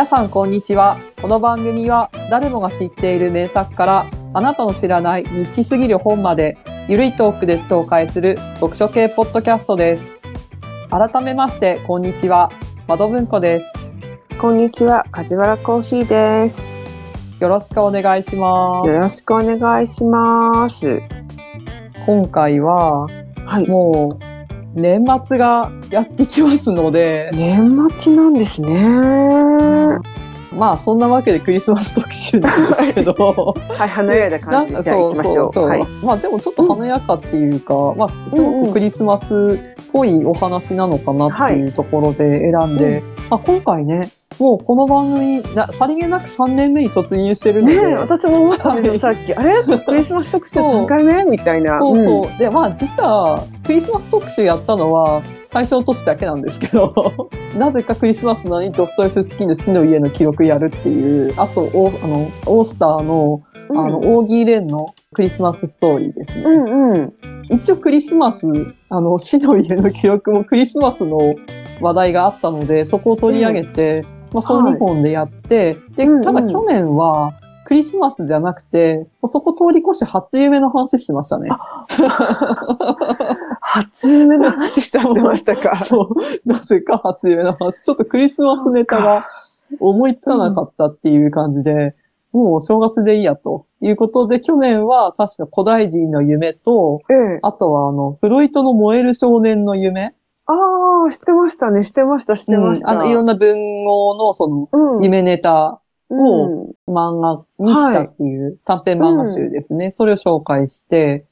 皆さんこんにちは。この番組は誰もが知っている名作からあなたの知らないニッチすぎる本までゆるいトークで紹介する読書系ポッドキャストです。改めましてこんにちは。窓文庫です。こんにちは、梶原コーヒーです。よろしくお願いします。よろしくお願いします。今回ははい。もう年末がやってきますので、年末なんですね。はまあそんなわけでクリスマス特集なんですけど、い、華やかな感じでじゃあ行きましょう。まあでもちょっと華やかっていうか、まあすごくクリスマスっぽいお話なのかなっていうところで選んで、まあ、今回ね、もうこの番組な、さりげなく3年目に突入してるので、ねえ、私も思ったんですよ、さっき。あれ？クリスマス特集3回目みたいな。そうそう。ん。で、まあ実はクリスマス特集やったのは最初の年だけなんですけど、なぜかクリスマスなのにドストエフスキーの死の家の記録やるっていう、あと、おあの、オースターの、あの、オーギー・レンのクリスマスストーリーですね。うんうん。一応クリスマス、あの、死の家の記録もクリスマスの話題があったので、そこを取り上げて、まあ、その2本でやって、でうんうん、ただ去年は、クリスマスじゃなくて、そこ通り越して初夢の話してましたね。初夢の話してましたか。そう。なぜか初夢の話。ちょっとクリスマスネタが思いつかなかったっていう感じで、もうお正月でいいやということで、去年は確か古代人の夢と、ええ。あとはあの、フロイトの燃える少年の夢ああ、知ってましたね、知ってました、知ってました。うんあの、いろんな文豪のその、うん、夢ネタをうん漫画にしたっていう短編漫画集ですね。それを紹介して、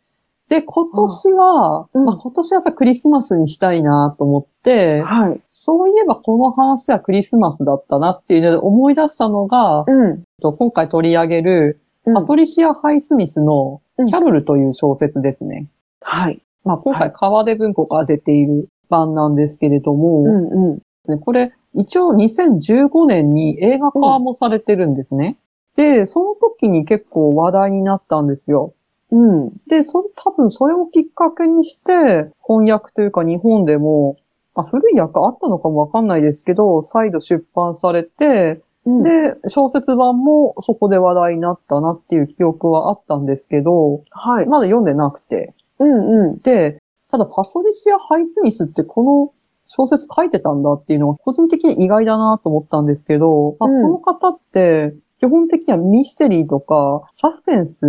で、今年は、うんまあ、今年やっぱクリスマスにしたいなと思って、はい。そういえばこの話はクリスマスだったなっていうので思い出したのが、うん。と今回取り上げる、うんパトリシア・ハイスミスのうんキャロルという小説ですね。はい。まあ、今回はい川出文庫が出ている版なんですけれども、うんうん。これ、一応2015年に映画化もされてるんですね。で、その時に結構話題になったんですよ。うん。で、そ多分それをきっかけにして、翻訳というか日本でも、まあ、古い訳あったのかもわかんないですけど、再度出版されて、うん、で、小説版もそこで話題になったなっていう記憶はあったんですけど、はい。まだ読んでなくて。うんうん。で、ただパソリシア・ハイスミスってこの小説書いてたんだっていうのが個人的に意外だなと思ったんですけど、まあ、うんこの方って基本的にはミステリーとかサスペンス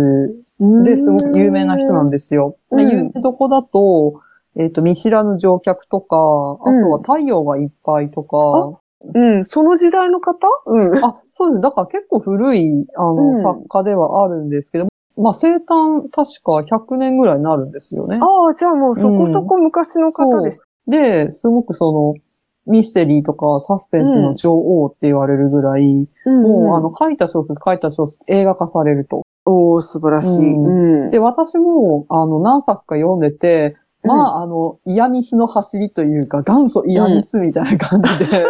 ですごく有名な人なんですよ。有名どこだと、えっ、と、見知らぬ乗客とか、あとは太陽がいっぱいとか、うん、その時代の方？うん。あ、そうです。だから結構古い、あの、うん作家ではあるんですけど、まあ、生誕確か100年ぐらいになるんですよね。ああ、じゃあもうそこそこ昔の方です。で、すごくその、ミステリーとかサスペンスの女王って言われるぐらい、うんもう、あの、書いた小説、書いた小説、映画化されると。おー、素晴らしい。ううん。で、私も、あの、何作か読んでて、まあ、あの、イヤミスの走りというか、元祖イヤミスみたいな感じで、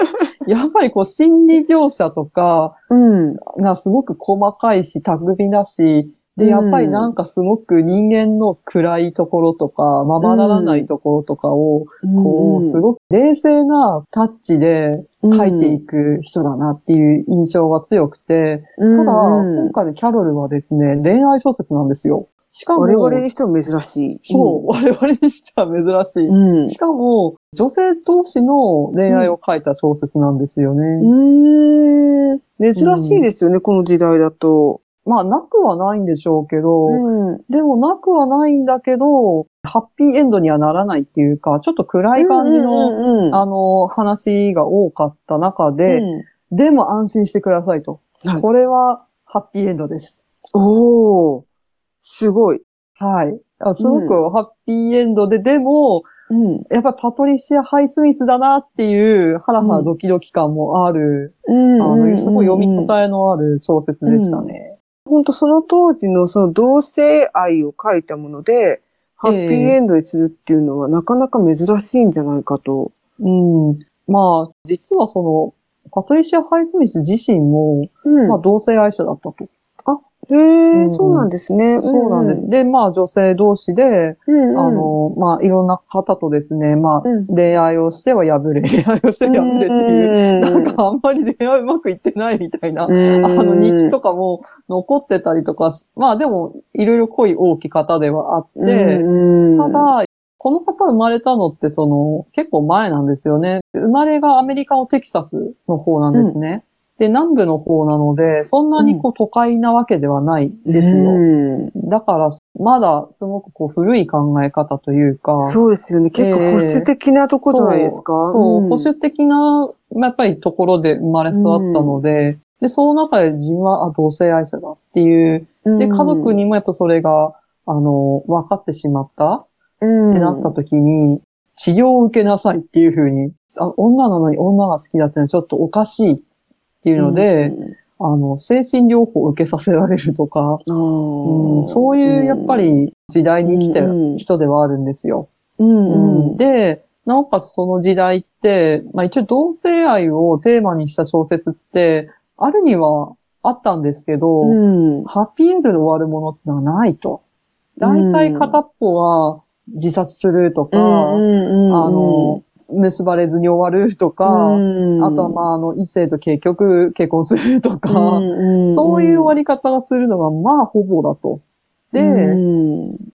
やっぱりこう、心理描写とかうん。がすごく細かいし、巧みだし、で、やっぱりなんかすごく人間の暗いところとか、ままならないところとかを、こう、すごく冷静なタッチで書いていく人だなっていう印象が強くて、うん、ただ、うん今回のキャロルはですね、恋愛小説なんですよ。しかも、我々にしても珍しい。そう、我々にしては珍しい。うん。しかも、女性同士の恋愛を書いた小説なんですよね。うん。珍しいですよね、この時代だと。まあ、なくはないんでしょうけど、うん。でもなくはないんだけど、ハッピーエンドにはならないっていうか、ちょっと暗い感じの、うんうんあの、話が多かった中で、でも安心してくださいと。はいこれはハッピーエンドです。おー、すごい。はい。あすごくハッピーエンドで、でも、うん。やっぱりパトリシア・ハイスミスだなっていう、ハラハラドキドキ感もある、うんあの、すごい読みえ。応えのある小説でしたね。本当その当時のその同性愛を書いたもので、ハッピーエンドにするっていうのはなかなか珍しいんじゃないかと。うん。まあ、実はその、パトリシア・ハイスミス自身も、うんまあ、同性愛者だったと。へえ、うんそうなんですね。そうなんです。で、まあ女性同士で。あの、まあいろんな方とですね、まあうん恋愛をしては破れ、恋愛をしては破れっていう、なんかあんまり恋愛うまくいってないみたいな、あの日記とかも残ってたりとか、まあでもいろいろ濃い大きい方ではあって、ただ、この方生まれたのってその結構前なんですよね。生まれがアメリカのテキサスの方なんですね。で、南部の方なので、そんなにこう都会なわけではないんですよ。うんだから、まだすごくこう古い考え方というか、そうですよね。結構保守的なとこじゃないですか？そう、そううん保守的な、まあやっぱりところで生まれ育ったので、で、その中で自分はあ同性愛者だっていう、で、家族にもやっぱそれが、あの、分かってしまったっってなった時に、治療を受けなさいっていうふうに、あ女なのに女が好きだっていうのはちょっとおかしいっていうので、あの、精神療法を受けさせられるとか、うん、そういうやっぱ、り時代に生きてる人ではあるんですよ。うんうん。で、なおかつその時代って、まあ一応同性愛をテーマにした小説って、あるにはあったんですけど、うん。ハッピーエンドで終わるものってのはないと。大体片っぽは自殺するとか、あの、結ばれずに終わるとか、あとはまああの異性と結局結婚するとか、そういう終わり方がするのがまあほぼだと。で、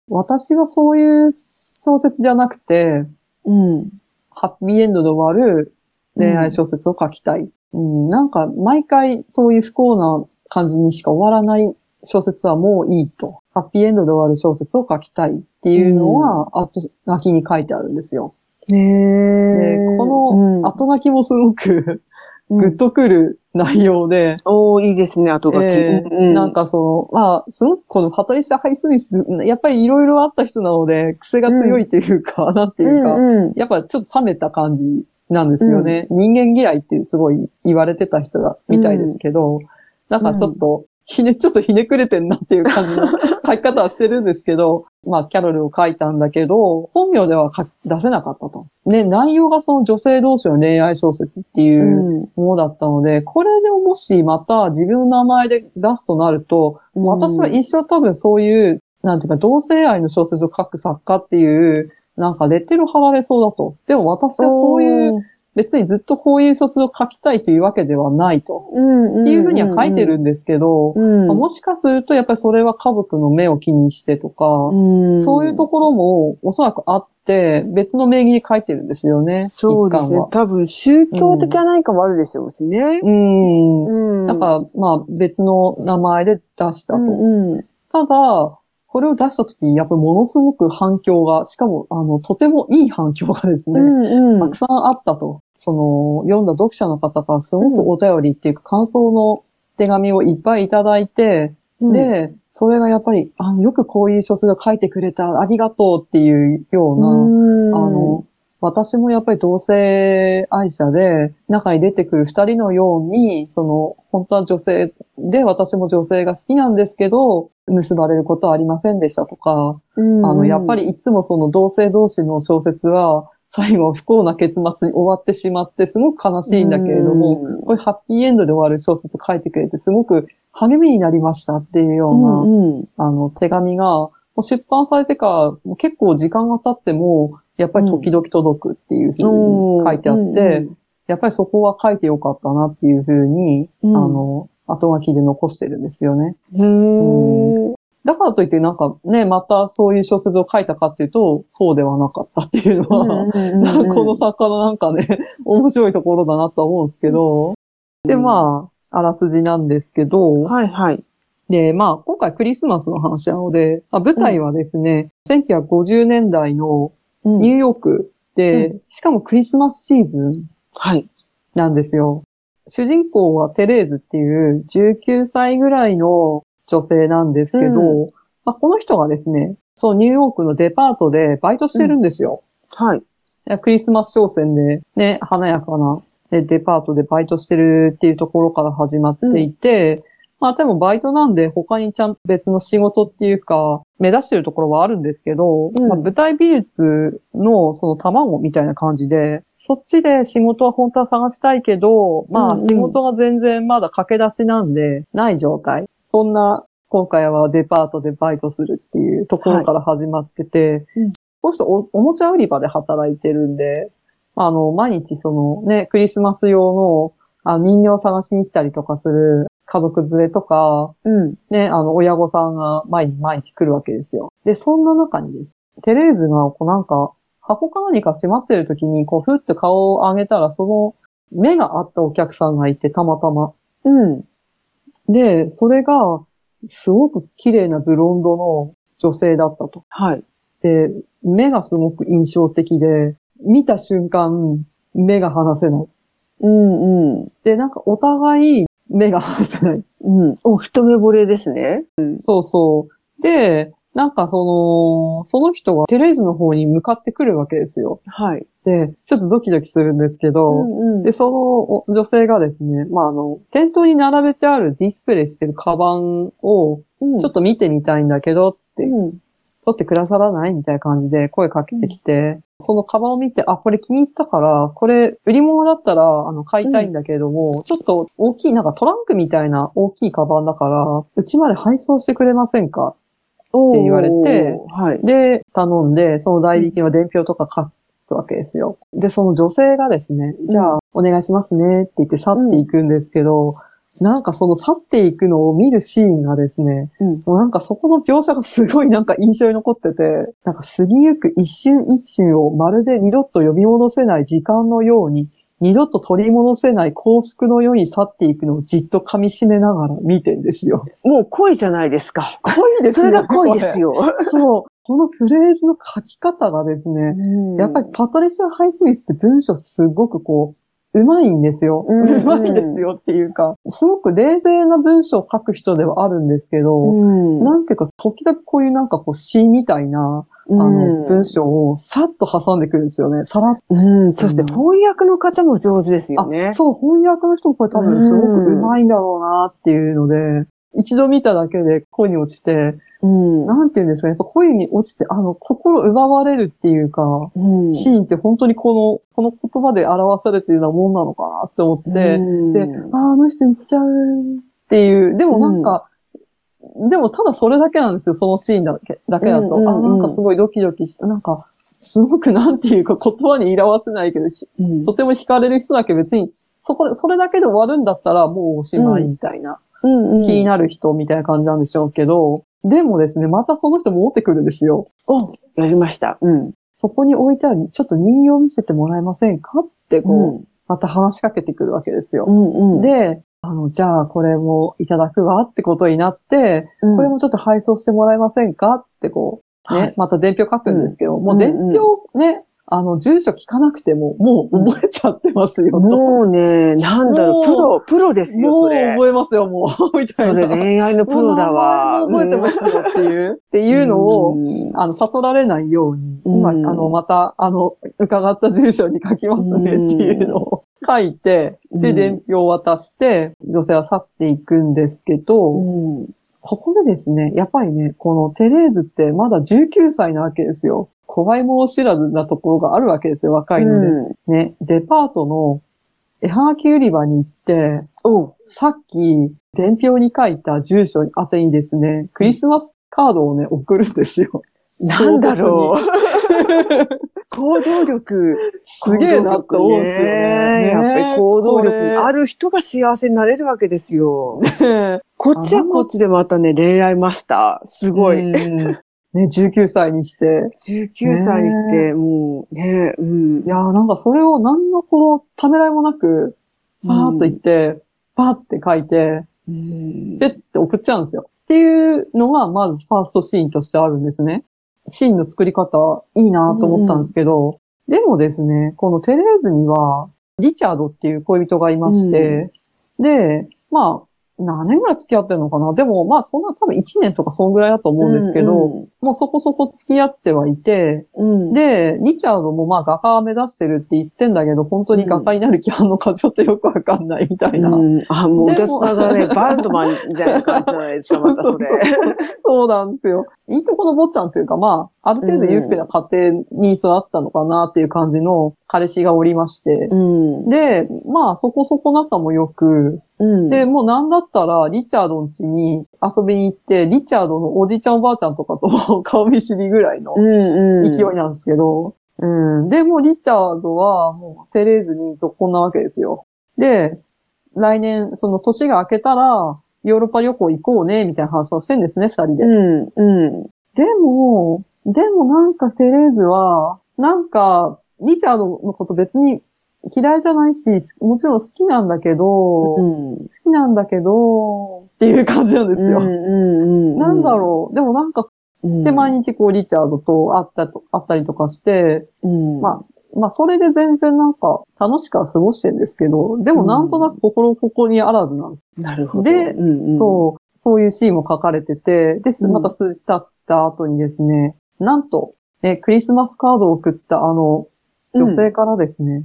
私はそういう小説じゃなくて、うんハッピーエンドで終わる恋愛小説を書きたい。うん、なんか、毎回そういう不幸な感じにしか終わらない小説はもういいと。ハッピーエンドで終わる小説を書きたいっていうのは、後書きに書いてあるんですよ。へでーこの後書きもすごくうん。グッとくる内容で、おーいいですね、後書き。えーううなんかその、まあ、すごくこのパトリシャ・ハイスミス、やっぱりいろいろあった人なので、癖が強いというか、なんていうか、うんうん。やっぱちょっと冷めた感じなんですよね。人間嫌いっていうすごい言われてた人だみたいですけど、なんかちょっと、ひね、ちょっとひねくれてんなっていう感じの 書き方はしてるんですけど、まあ、キャロルを書いたんだけど、本名では出せなかったと。ね、内容がその女性同士の恋愛小説っていうものだったので、これでもしまた自分の名前で出すとなると、うん私は一生多分そういう、なんていうか、同性愛の小説を書く作家っていう、なんかレッテル貼られそうだと。でも私はそういう、別にずっとこういう小説を書きたいというわけではないと。っっていうふうには書いてるんですけど、もしかするとやっぱりそれは家族の目を気にしてとか、うんそういうところもおそらくあって、別の名義に書いてるんですよね。そうですね。多分宗教的な何かもあるでしょうしね。うん。うんだから、まあ別の名前で出したと。うんうんただ、これを出した時にやっぱりものすごく反響が、しかも、あの、とてもいい反響がですね、うんたくさんあったと。その、読んだ読者の方からすごくお便りっていうか感想の手紙をいっぱいいただいて、うん、で、それがやっぱり、あよくこういう小説を書いてくれた、ありがとうっていうような、うん。あの、私もやっぱり同性愛者で、中に出てくる二人のように、その、本当は女性で、私も女性が好きなんですけど、結ばれることはありませんでしたとか、うん。あの、やっぱりいつもその同性同士の小説は、最後不幸な結末に終わってしまって、すごく悲しいんだけれども、うん。こういうハッピーエンドで終わる小説書いてくれて、すごく励みになりましたっていうような、うんうん。あの、手紙が、出版されてから、結構時間が経っても、やっぱり時々届くっていうふうに書いてあって、やっぱりそこは書いてよかったなっていうふうに、うん。あの、後書きで残してるんですよね。へー。だからといってなんかね、またそういう小説を書いたかっていうと、そうではなかったっていうのは、この作家のなんかね、面白いところだなとは思うんですけど、で、まあ、あらすじなんですけど、はいはい。で、まあ、今回クリスマスの話なので、まあ、舞台はですね、1950年代のニューヨークで、うしかもクリスマスシーズンはい。なんですよ。主人公はテレーズっていう19歳ぐらいの女性なんですけど、うまあ、この人がですね、そうニューヨークのデパートでバイトしてるんですよ。はい。クリスマス商戦でね、華やかなえデパートでバイトしてるっていうところから始まっていて、まあでもバイトなんで他にちゃんと別の仕事っていうか、目指してるところはあるんですけど、うん。まあ、舞台美術のその卵みたいな感じで、そっちで仕事は本当は探したいけど、まあ仕事が全然まだ駆け出しなんで、ない状態。そんな今回はデパートでバイトするっていうところから始まってて、うん。この人おおもちゃ売り場で働いてるんで、あの、毎日そのね、クリスマス用のあの人形を探しに来たりとかする家族連れとか、うん。ね、あの、親御さんが毎日毎日来るわけですよ。で、そんな中にです。テレーズが、こうなんか、箱か何か閉まってる時に、こう、ふって顔を上げたら、その、目があったお客さんがいて、たまたま。うん。で、それが、すごく綺麗なブロンドの女性だったと。はい。で、目がすごく印象的で、見た瞬間、目が離せない。うんうん。で、なんかお互い目が離せない。うん。お、一目惚れですね。うん。そうそう。で、なんかその、その人がテレーズの方に向かってくるわけですよ。はい。で、ちょっとドキドキするんですけど、うんうんで、そのお女性がですね、まあ、あの、店頭に並べてあるディスプレイしてるカバンを、うんちょっと見てみたいんだけどって、うん。取ってくださらないみたいな感じで声かけてきて、そのカバンを見て、あ、これ気に入ったから、これ売り物だったら、あの、買いたいんだけれども、ちょっと大きい、なんかトランクみたいな大きいカバンだから、うちまで配送してくれませんか？って言われてはい。で、頼んで、その代引きの伝票とか書くわけですよ。で、その女性がですね、じゃあ、お願いしますねって言って去っていくんですけど、なんかその去っていくのを見るシーンがですね、うん。もうなんかそこの描写がすごいなんか印象に残ってて、なんか過ぎゆく一瞬一瞬をまるで二度と呼び戻せない時間のように、二度と取り戻せない幸福のように去っていくのをじっと噛み締めながら見てんですよ。もう恋じゃないですか。恋ですね。それが恋ですよ。そう。このフレーズの書き方がですね、やっぱりパトリシア・ハイスミスって文章すごくこう、うまいんですよ。うまいですよっていうか、すごく冷静な文章を書く人ではあるんですけど、うん。なんていうか、時々こういうなんかこう詩みたいな、あの、文章をさっと挟んでくるんですよね。さらっうん。そして翻訳の方も上手ですよと。ねあ。そう、翻訳の人もこれ多分すごくうまいんだろうなっていうので、一度見ただけで恋に落ちて、うん。なんていうんですかね、やっぱ恋に落ちて、あの、心奪われるっていうか、うんシーンって本当にこの、この言葉で表されているようなもんなのかなって思って、うんで、ああ、あの人行っちゃうっていう、でもなんか、でもただそれだけなんですよ、そのシーンだけだけだと。うんうんうんあ、なんかすごいドキドキした。なんか、すごくなんていうか言葉に表せないけど、とても惹かれる人だけ別に、そこで、それだけで終わるんだったらもうおしまいみたいな、うんうん。気になる人みたいな感じなんでしょうけど、でもですね、またその人戻ってくるんですよ。お、やりました。うん。そこに置いてある、ちょっと人形見せてもらえませんか？ってこう、うん。また話しかけてくるわけですよ。うんうん、で、あの、じゃあこれもいただくわってことになって、うん。これもちょっと配送してもらえませんか？ってこう、ね、はい。また伝票書くんですけど、もううん伝票ね、あの、住所聞かなくても、もう覚えちゃってますよ、と。もうね、なんだろう、プロ、プロですよ、もう。覚えますよ、もう、みたいな。それ恋愛のプロだわ。覚えてますよっていう、っていうのを、あの、悟られないように、今、うんあの、また、あの、伺った住所に書きますねっていうのを書いて、で、うん伝票を渡して、女性は去っていくんですけど、うん。ここでですね、やっぱりね、このテレーズってまだ19歳なわけですよ。怖いもの知らずなところがあるわけですよ、若いので。うんね、デパートの絵はがき売り場に行って、おさっき伝票に書いた住所に宛てにですね、クリスマスカードをね、送るんですよ。なんだろう。行動力。すげえなって思うんですよね。やっぱり行動力ある人が幸せになれるわけですよ。ね こっちはこっちでまたね、恋愛マスター。すごい。うんね、19歳にして。19歳にして、もうね、うんい。やーなんかそれを何のこう、ためらいもなく、さーっと言って、パーって書いて、うんペッて送っちゃうんですよ。っていうのが、まずファーストシーンとしてあるんですね。シーンの作り方、いいなと思ったんですけど、でもですね、このテレーズには、リチャードっていう恋人がいまして、で、まあ、何年ぐらい付き合ってるのかな？でも、まあ、そんな多分1年とかそんぐらいだと思うんですけど、もうそこそこ付き合ってはいて、うん、で、リチャードもまあ画家目指してるって言ってんだけど、本当に画家になる気あんのかちょっとよくわかんないみたいな。うん、あ、もうで歌もつながね、バンドマンみたいな感じじゃないですか、またそれ。そうなんですよ。いいとこの坊ちゃんというか、まあ、ある程度裕福な家庭に育ったのかなっていう感じの彼氏がおりまして。うん。で、まあ、そこそこ仲も良く、うん。で、もうなんだったら、リチャードの家に遊びに行って、リチャードのおじいちゃんおばあちゃんとかと 顔見知りぐらいのうんうん。勢いなんですけど、うん。で、もうリチャードはもうテレーズに続婚なわけですよ。で、来年、その年が明けたら、ヨーロッパ旅行行こうね、みたいな話をしてんですね、二人で。うん、うん。でも、でもなんかテレーズは、なんか、リチャードのこと別に嫌いじゃないし、もちろん好きなんだけど、うん。好きなんだけど、っていう感じなんですよ。うんうんうん。なんだろう。でもなんか、うん。で、毎日こう、リチャードと会ったと、会ったりとかして、うん。まあ、まあ、それで全然なんか、楽しくは過ごしてるんですけど、でもなんとなく心ここにあらずなんです。なるほど。でうんうん、そう、そういうシーンも書かれてて、で、うんまた数日経った後にですね、なんと、え、クリスマスカードを送ったあの、女性からですね、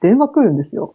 電話来るんですよ。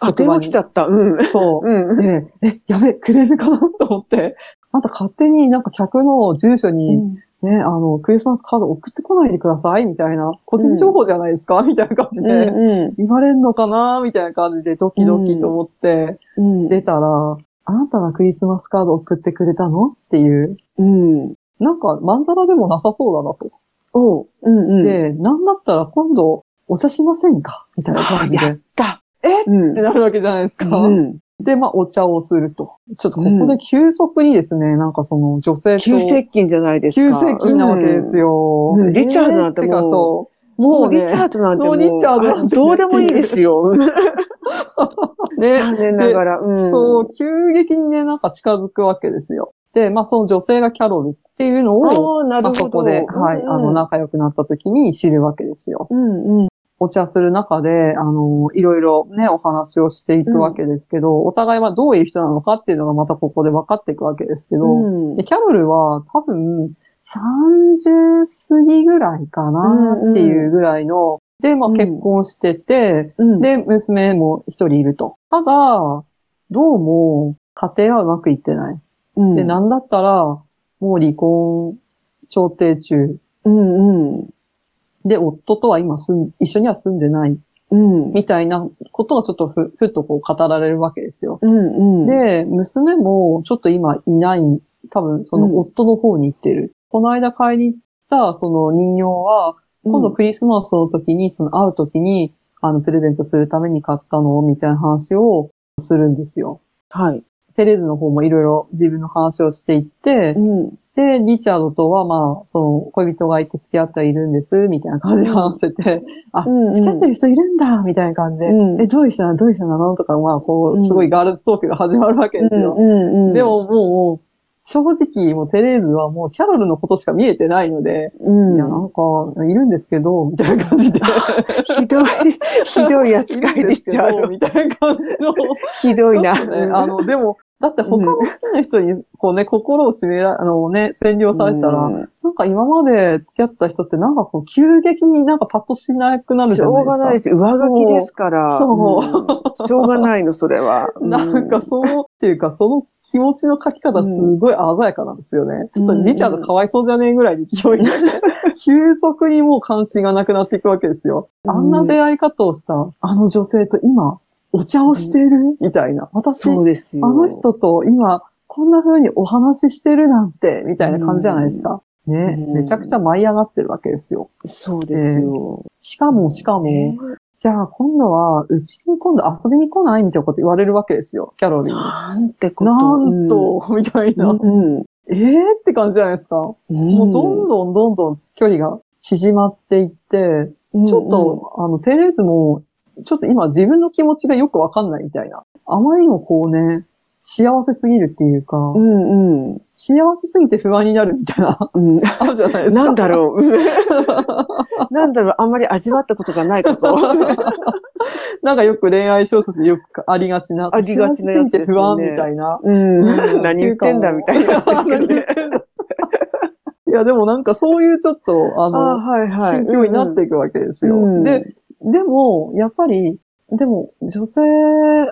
あ、電話来ちゃった。うん。そう。うん。で、え、やべ、クレームかな？と思って、あ んた勝手になんか客の住所に、ね、あの、クリスマスカード送ってこないでくださいみたいな、個人情報じゃないですか、みたいな感じで、うん言われんのかな？みたいな感じでドキドキと思って、うん。出たら、あなたがクリスマスカード送ってくれたの？っていう、うん。なんか、まんざらでもなさそうだなと。おう。うんうん。で、なんだったら今度、お茶しませんか？みたいな感じで。やっったえうんってなるわけじゃないですか。うん。で、まあ、お茶をすると。ちょっとここで急速にですね、なんかその女性と。急接近じゃないですか。急接近なわけですよ。うんうんリチャードなんてもうえーかそう。もう。ね、リチャードなんてもう、もうリチャードなんどうでもいいですよ。ね、残念ながら。うん。そう、急激にね、なんか近づくわけですよ。で、まあ、その女性がキャロルっていうのを、ああ、なるまあ、ほど。そこで、はい、あの、仲良くなった時に知るわけですよ。うんうん。お茶する中で、あの、いろいろね、お話をしていくわけですけど、お互いはどういう人なのかっていうのがまたここで分かっていくわけですけど、うんでキャロルは多分30過ぎぐらいかなっていうぐらいの、で、まあうん結婚してて、うん。で、娘も一人いると。ただ、どうも家庭はうまくいってない。うん、で、なんだったら、もう離婚調停中。うんうん。で、夫とは今住ん、一緒には住んでない。うん。みたいなことがちょっとふ、ふっとこう語られるわけですよ。うんうん。、で、娘もちょっと今いない、多分その夫の方に行ってる。この間買いに行ったその人形は、今度クリスマスの時に、その会う時に、あの、プレゼントするために買ったのみたいな話をするんですよ。はい。テレーズの方もいろいろ自分の話をしていってう、ん。で、リチャードとはまあ、その恋人がいて付き合ってはいるんです、みたいな感じで話してて、あ、うんうん。付き合ってる人いるんだみたいな感じで、うん。え、どういう人なの？どういう人なの？とか、まあ、こうすごいガールズトークが始まるわけですよ。で、ももう、正直、もうテレーズはもうキャロルのことしか見えてないので、うん。いや、なんか、いるんですけど、みたいな感じで。ひどい、ひどい扱いでしちゃう。みたいな感じの。ひどいな。ね、あの、でも、だって他の好きな人に、こうね、心を占めら、あのね、占領されたら、うんなんか今まで付き合った人ってなんかこう、急激になんかパッとしなくなるじしょゃないうですか。がないです。上書きですから。そううんしょうがないの、それは。う なんかその、っていうか、その気持ちの書き方すごい鮮やかなんですよね。ちょっとリチャードかわいそうじゃねえぐらいに勢いで、急速にもう関心がなくなっていくわけですよ。あんな出会い方をしたあの女性と今、お茶をしている？みたいな。私、そうですよ。あの人と今、こんな風にお話ししてるなんて、みたいな感じじゃないですか。ね、うんめちゃくちゃ舞い上がってるわけですよ。そうですよ。しかも、しかも、じゃあ今度は、うちに今度遊びに来ないみたいなこと言われるわけですよ、キャロリーに。なんてこと。なんと、みたいな。うん。えーって感じじゃないですか。ももうどんどんどんどん距離が縮まっていって、ちょっと、あの、テレーズも、ちょっと今自分の気持ちがよくわかんないみたいな。あまりにもこうね、幸せすぎるっていうか、うんうん。幸せすぎて不安になるみたいな、うん。あるじゃないですか。なんだろう。なんだろう、あんまり味わったことがないこと。なんかよく恋愛小説でよくありがちな。ありがちなやつね不安みたいな。うん。何言ってんだみたいな。いや、でもなんかそういうちょっと、ああの、はいはい。心境になっていくわけですよ。うんで、でも、やっぱり、でも、女性、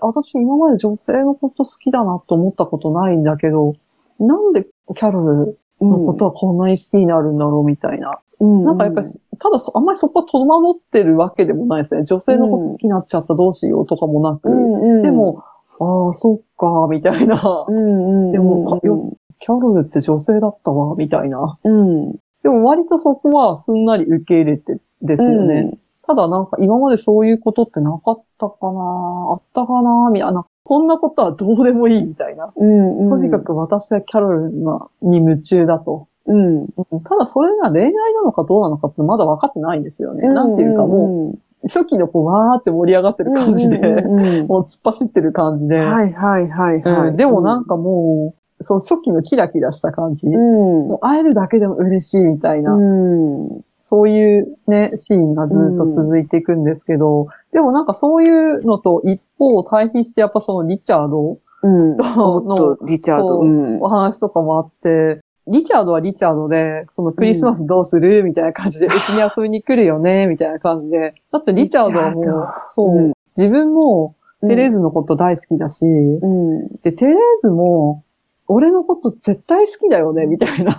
私今まで女性のこと好きだなと思ったことないんだけど、なんでキャロルうん、のことはこんなに好きになるんだろうみたいな。うん、なんかやっぱり、ただそ、あんまりそこは戸惑ってるわけでもないですね。女性のこと好きになっちゃったどうしようとかもなく。うんうん、でも、ああ、そっか、みたいな。うんうん。でもよキャロルって女性だったわ、みたいな。うん。でも割とそこはすんなり受け入れてですよね。ただなんか今までそういうことってなかったかなあったかなみたいな。そんなことはどうでもいいみたいな。うん。うん。とにかく私はキャロルに夢中だと。うん。ただそれが恋愛なのかどうなのかってまだ分かってないんですよね。なんていうかもう、初期のこうわーって盛り上がってる感じで、うんうんうん もう突っ走ってる感じで。はいはいはいはい。うんでもなんかもう、その初期のキラキラした感じ。うん、もう会えるだけでも嬉しいみたいな。うん。そういうね、シーンがずっと続いていくんですけど、でもなんかそういうのと一方対比してやっぱそのリチャードうん。のおっと、リチャード。そううんお話とかもあって、リチャードはリチャードで、そのクリスマスどうする？みたいな感じで、うちに遊びに来るよね？みたいな感じで。だってリチャードはもうそう、うん自分もテレーズのこと大好きだし、うん。で、テレーズも、俺のこと絶対好きだよね？みたいな。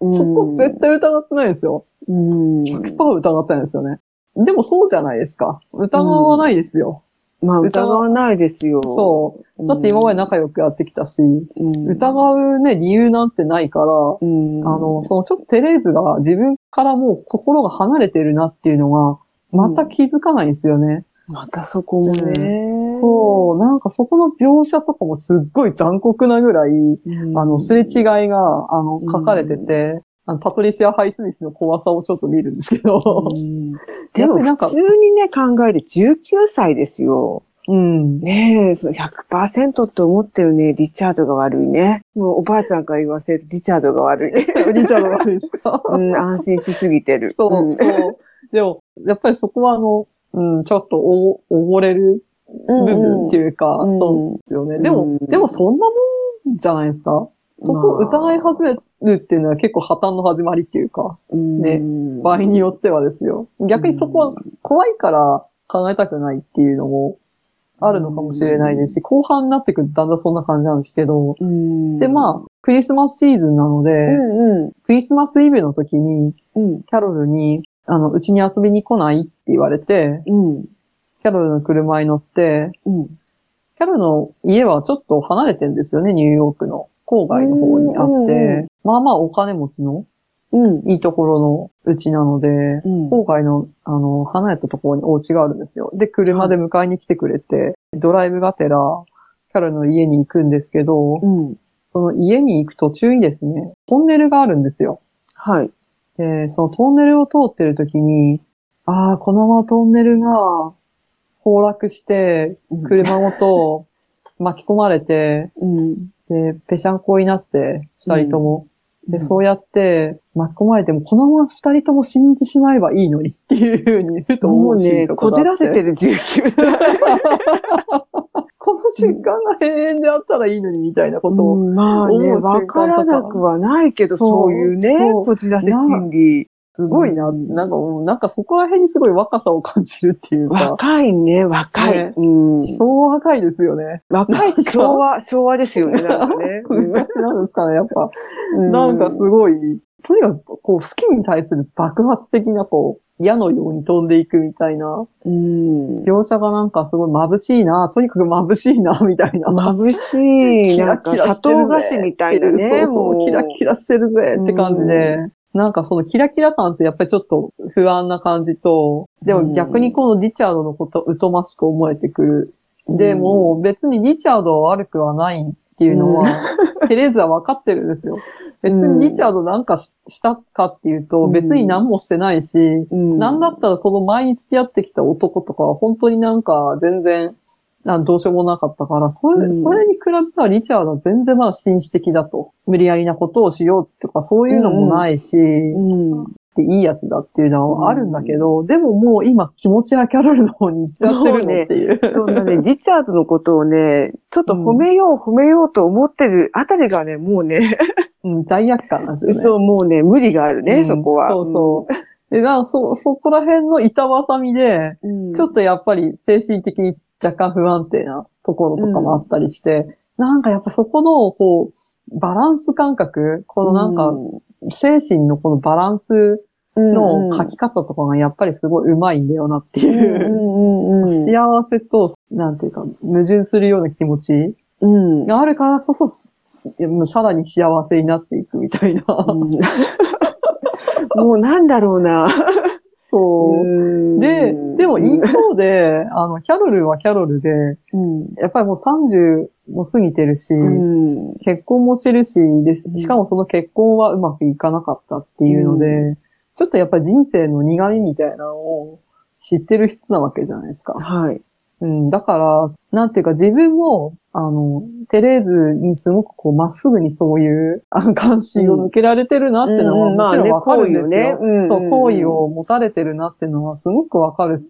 うん。そこ絶対疑ってないんですよ。うん。100%疑ってないんですよね。でもそうじゃないですか。疑わないですよ。まあ、疑わないですよ。そう。だって今まで仲良くやってきたし、うん、疑うね、理由なんてないから、うん。あの、そのちょっとテレーズが自分からもう心が離れてるなっていうのが、また気づかないんですよね。またそこもね。そう、なんかそこの描写とかもすっごい残酷なぐらい、うん。あの、すれ違いが、あの、うん書かれてて、あのパトリシア・ハイスミスの怖さをちょっと見るんですけど、うんでも普通にね、考えて19歳ですよ。うん。ねえ、その100%って思ってるね、リチャードが悪いね。もうおばあちゃんから言わせるリチャードが悪い。リチャードが悪いですか？うん、安心しすぎてる。そう、んそう。でも、やっぱりそこはあの、うん、ちょっとお、溺れる部分っていうか、うんそうですよね。でも、うん。でもそんなもんじゃないですか。そこを疑い始めるっていうのは結構破綻の始まりっていうか、ね。ね場合によってはですよ。逆にそこは怖いから考えたくないっていうのもあるのかもしれないですし、後半になってくるとだんだんそんな感じなんですけど、うん。で、まあ、クリスマスシーズンなので、うんうん。クリスマスイブの時に、うん。キャロルに、あの、うちに遊びに来ないって言われて、うん。キャロルの車に乗って、うん。キャロルの家はちょっと離れてんですよね、ニューヨークの郊外の方にあって、まあまあお金持ちのうん。いいところのうちなので、うん。郊外の、あの、離れたところにお家があるんですよ。で、車で迎えに来てくれて、ドライブがてら、キャロルの家に行くんですけど、うん。その家に行く途中にですね、トンネルがあるんですよ。はい。で、そのトンネルを通ってる時に、ああ、このままトンネルが崩落して、車ごと巻き込まれて、うん。で、ぺしゃんこになって、二人とも。で、うん。そうやって巻き込まれても、このまま二人とも死んでしまえばいいのにっていうふうにふともう思うシーね、ンとかがあって。こじらせてる19歳。この瞬間が永遠であったらいいのにみたいなことを。うんまあね、わからなくはないけど、そういうねこじらせ心理。すごいな、うんなんかなんかそこら辺にすごい若さを感じるっていうか、若いね、若い。ねうん昭和若いですよね。若いし、昭和、昭和ですよね、なんかね。昔なんですかね、やっぱ。うんなんかすごい、とにかく、こう、好きに対する爆発的な、こう、矢のように飛んでいくみたいな、うん。描写がなんかすごい眩しいな、とにかく眩しいな、みたいな。眩しい、キラキラしてるぜ砂糖菓子みたいなね。そうそう、もキラキラしてるぜって感じで、なんかそのキラキラ感とやっぱりちょっと不安な感じと、でも逆にこのリチャードのこと疎ましく思えてくる。でも別にリチャードは悪くはないっていうのは、テレーズは分かってるんですよ。別にリチャードなんかししたかっていうと、うん。別に何もしてないし、うん、なんだったらその前に付き合ってきた男とかは本当になんか全然、なんどうしようもなかったから、それ、うん。それに比べたらリチャードは全然まだ紳士的だと。無理やりなことをしようとかそういうのもないし、うん。でいいやつだっていうのはあるんだけど、でももう今気持ちはキャロルの方に行っちゃってるのっていう。そんなね、リチャードのことをね、ちょっと褒めよう、褒めようと思ってるあたりがね、もうね、うん、罪悪感なんですよね。そう、もうね、無理があるね、うんそこは。そうそう。で、なそ、そこら辺の板挟みで、うん。ちょっとやっぱり精神的に若干不安定なところとかもあったりして、なんかやっぱそこの、こう、バランス感覚、このなんか、精神のこのバランスの書き方とかがやっぱりすごい上手いんだよなっていう、幸せと、なんていうか、矛盾するような気持ちがあるからこそ、さらに幸せになっていくみたいな。もうなんだろうな。そう。で、でも一方で、あの、キャロルはキャロルで、うん、やっぱりもう30も過ぎてるし、うん、結婚もしてるしで、しかもその結婚はうまくいかなかったっていうので、うん、ちょっとやっぱり人生の苦味みたいなのを知ってる人なわけじゃないですか。はい。うん、だから、なんていうか自分も、あの、テレーズにすごくこう、まっすぐにそういう関心を向けられてるなってのはもちろんわかるんですよ。ねね、そう、好意を持たれてるなってのはすごくわかるし、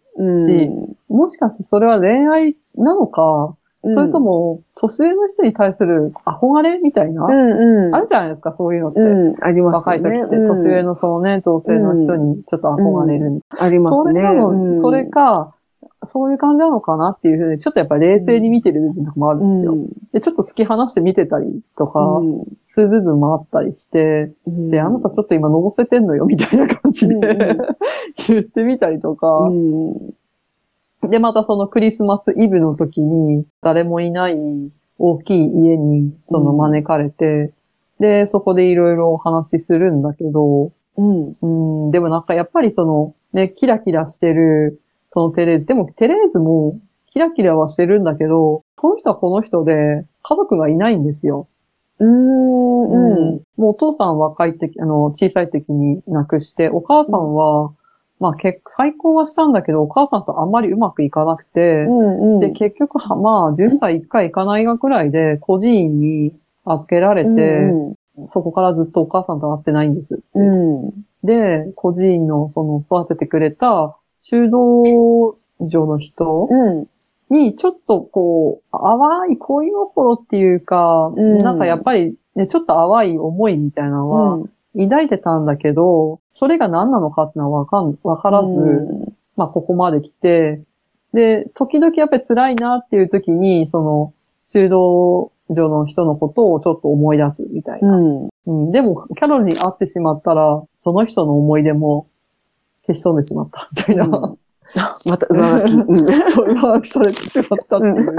もしかしてそれは恋愛なのか、それとも、年上の人に対する憧れみたいな、うんうん、あるじゃないですか、そういうのって。うん、ありますね。若い時って、年上のそうね、同性の人にちょっと憧れる。うん、ありますね。それそれか、そういう感じなのかなっていうふうに、ちょっとやっぱり冷静に見てる部分とかもあるんですよ。うん、で、ちょっと突き放して見てたりとか、する部分もあったりして、うん、で、あなたちょっと今のぼせてんのよみたいな感じで、うん、言ってみたりとか、で、またそのクリスマスイブの時に、誰もいない大きい家にその招かれて、で、そこでいろいろお話しするんだけど、うん、うん、でもなんかやっぱりその、ね、キラキラしてるそのテレーズ。でもテレーズもキラキラはしてるんだけど、この人はこの人で家族がいないんですよ。うーん、うん。もうお父さん若い時、あの、小さい時に亡くして、お母さんは、うん、まあ結再婚はしたんだけど、お母さんとあんまりうまくいかなくて、うんうん、で、結局は、まあ、10歳1回行かないがくらいで、孤児院に預けられて、うんうん、そこからずっとお母さんと会ってないんです。うん、で、孤児院のその育ててくれた修道女の人？に、ちょっとこう、淡い恋心っていうか、うん、なんかやっぱり、ね、ちょっと淡い思いみたいなのは、抱いてたんだけど、それが何なのかっていうのはわかん、わからず、うん、まあここまで来て、で、時々やっぱり辛いなっていう時に、その、修道女の人のことをちょっと思い出すみたいな。うん、うん、でも、キャロルに会ってしまったら、その人の思い出も消し飛んでしまった。みたいな。うん、また上書き。うん、そう、上書きされてしまったっていう。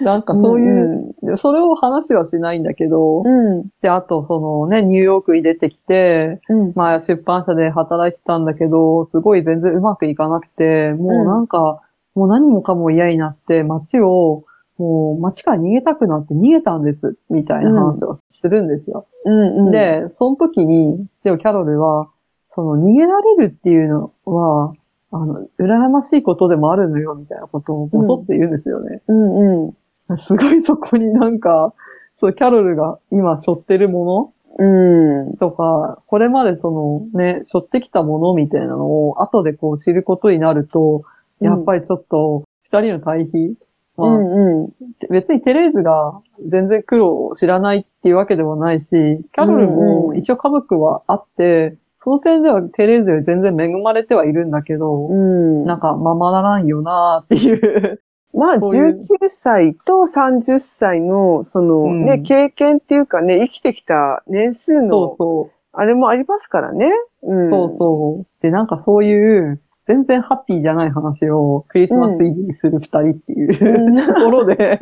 なんかそういう、うん、それを話はしないんだけど、うん、で、あと、そのね、ニューヨークに出てきて、うん、まあ出版社で働いてたんだけど、すごい全然うまくいかなくて、もうなんか、もう何もかも嫌になって、街を、もう街から逃げたくなって逃げたんです、みたいな話をするんですよ。うんうん、で、その時に、でもキャロルは、その逃げられるっていうのは、あの、羨ましいことでもあるのよ、みたいなことをぼそって言うんですよね。うんうん。すごいそこになんか、そう、キャロルが今背負ってるものうん。とか、これまでそのね、背負ってきたものみたいなのを後でこう知ることになると、やっぱりちょっと二人の対比、まあ、うんうん、別にテレーズが全然苦労を知らないっていうわけではないし、キャロルも一応家族はあって、その点ではテレーゼより全然恵まれてはいるんだけど、うん、なんかままならんよなっていう まあ、19歳と30歳の、そのね、うん、経験っていうかね、生きてきた年数の、そうそう。あれもありますからね。うん、そうそう。で、なんかそういう、全然ハッピーじゃない話をクリスマスイブにする二人っていう、うん、ところで、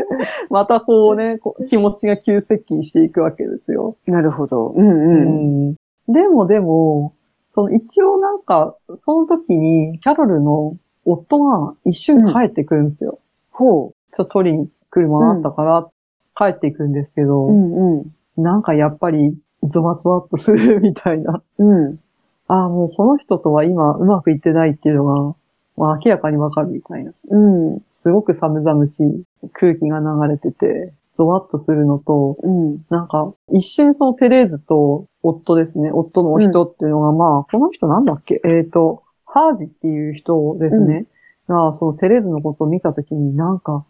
またこうね、気持ちが急接近していくわけですよ。なるほど。うんうん。うんでもでも、その一応なんか、その時にキャロルの夫が一瞬帰ってくるんですよ。ほう。ちょっと取りに来るものあったから、帰っていくんですけど、うんうん、なんかやっぱりゾワゾワっとするみたいな。うん。ああ、もうこの人とは今うまくいってないっていうのが、まあ明らかにわかるみたいな。うん。すごく寒々しい空気が流れてて、ゾワッとするのと、うん、なんか、一瞬そのテレーズと夫ですね、夫のお人っていうのが、うん、まあ、この人なんだっけ？えっ、ー、と、ハージっていう人ですね、うん、が、そのテレーズのことを見たときになんか、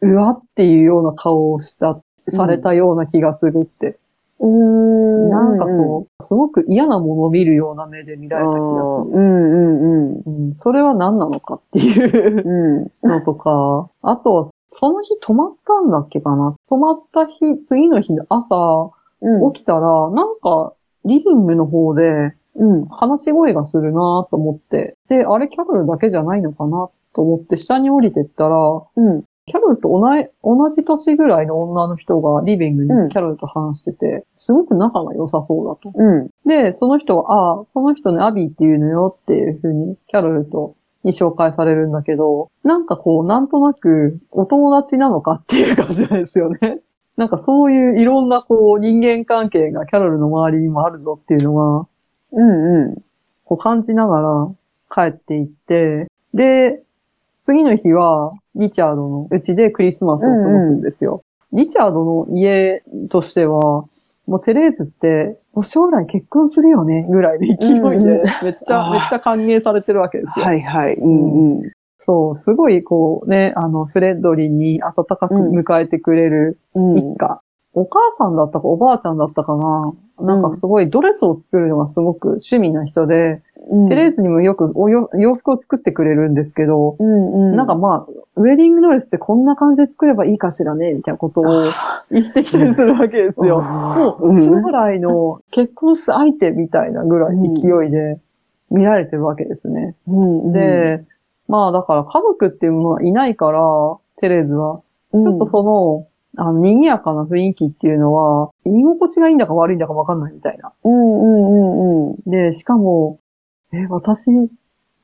うわっていうような顔をした、されたような気がするって。うん、なんかこう、すごく嫌なものを見るような目で見られた気がする。うんうんうん。うん、それは何なのかっていうのとか、あとはその日泊まったんだっけかな？泊まった日、次の日の朝、起きたら、なんか、リビングの方でうん。話し声がするなと思って、で、あれキャロルだけじゃないのかなと思って下に降りてったら、うん。キャロルと同じ年ぐらいの女の人がリビングうんにキャロルと話してて、すごく仲が良さそうだと。うん。で、その人は、ああ、この人ね、アビーっていうのよっていう風に、キャロルとに紹介されるんだけど、なんかこう、なんとなく、お友達なのかっていう感じなんですよね。なんかそういういろんなこう、人間関係がキャロルの周りにもあるぞっていうのが、うん。うん。こう感じながら帰っていって、で、次の日は、リチャードの家でクリスマスを過ごすんですよ。リチャードの家としては、もうテレーズって、もう将来結婚するよね、ぐらいの勢いで、めっちゃ、めっちゃ歓迎されてるわけですよ。はいはい。うんうん。そう、すごいこうね、あの、フレッドリーに温かく迎えてくれるうん。一家。お母さんだったかおばあちゃんだったかな。なんかすごいドレスを作るのがすごく趣味な人で、うんテレーズにもよくおよ洋服を作ってくれるんですけど、うんうん。なんかまあ、ウェディングドレスってこんな感じで作ればいいかしらね、みたいなことを言ってきたりするわけですよ。もう、うん将来の結婚す相手みたいなぐらい勢いで見られてるわけですね。うんうん、で、まあだから家族っていうものはいないから、テレーズは。ちょっとその、あの、賑やかな雰囲気っていうのは、居心地がいいんだか悪いんだかわかんないみたいな。うんうんうんうん。で、しかも、え、私、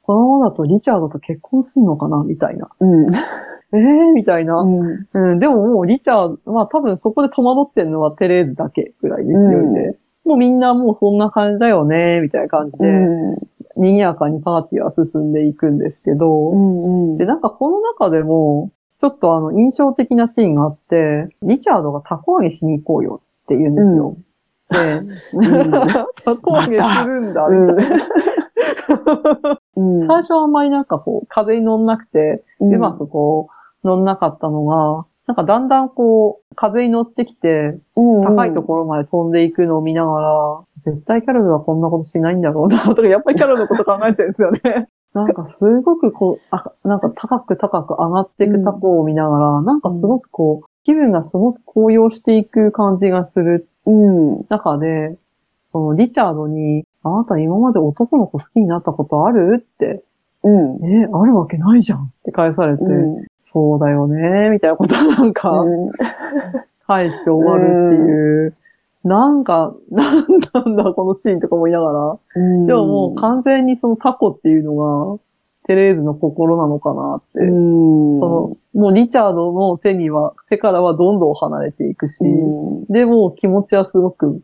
このままだとリチャードと結婚すんのかなみたいな。うん。えー、みたいな。うん。うん、でももうリチャード、まあ多分そこで戸惑ってんのはテレーズだけぐらいですよね。もうみんなもうそんな感じだよね、みたいな感じで、うん。賑やかにパーティーは進んでいくんですけど、うんうん。で、なんかこの中でも、ちょっとあの印象的なシーンがあって、リチャードがタコ揚げしに行こうよって言うんですよ。で、ん タコ揚げするんだ、みたいな。うん。最初はあんまりなんかこう、風に乗んなくて、ううまくこう、乗んなかったのが、なんかだんだんこう、風に乗ってきて、高いところまで飛んでいくのを見ながら、絶対キャロルはこんなことしないんだろうな、とか、やっぱりキャロルのこと考えてるんですよね。なんかすごくこう、あなんか高く高く上がっていくタコを見ながら、なんかすごくこう、気分がすごく高揚していく感じがするうん。中で、そのリチャードに、あなた今まで男の子好きになったことあるって、うん。え、あるわけないじゃんって返されて、うん。そうだよね、みたいなことをなんか、うん返して終わるっていう、なんか、なんなんだこのシーンとか思いながら、でももう完全にそのタコっていうのが、テレーズの心なのかなって、うん。その、もうリチャードの手には、手からはどんどん離れていくし、うんでも気持ちはすごく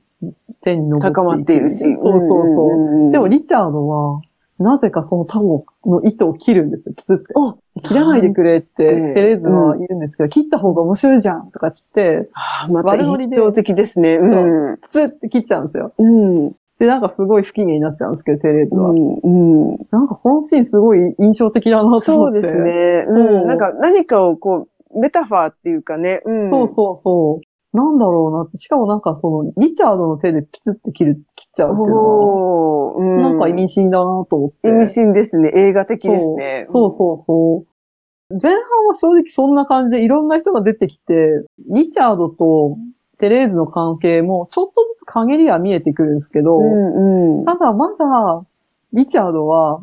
手に登っていく高まっているし。そうそうそう。うんでも、リチャードは、なぜかそのタコの糸を切るんですよ、きつって。お切らないでくれって、テレーズは言うんですけど、切った方が面白いじゃんとかつって、あーまた印象的ですね。うん。プツって切っちゃうんですよ。うん。で、なんかすごい不機嫌になっちゃうんですけど、テレーズは。うん。うん。なんかこのシーンすごい印象的だなと思って。そうですね。そううん。なんか何かをこう、メタファーっていうかね。うん。そうそうそう。なんだろうなって。しかもなんかその、リチャードの手でピツって切る、切っちゃうっていうん。が、なんか意味深だなと思って。意味深ですね。映画的ですね。そうそうそう。前半は正直そんな感じでいろんな人が出てきて、リチャードとテレーズの関係もちょっとずつ陰りは見えてくるんですけど、うんうん。ただまだ、リチャードは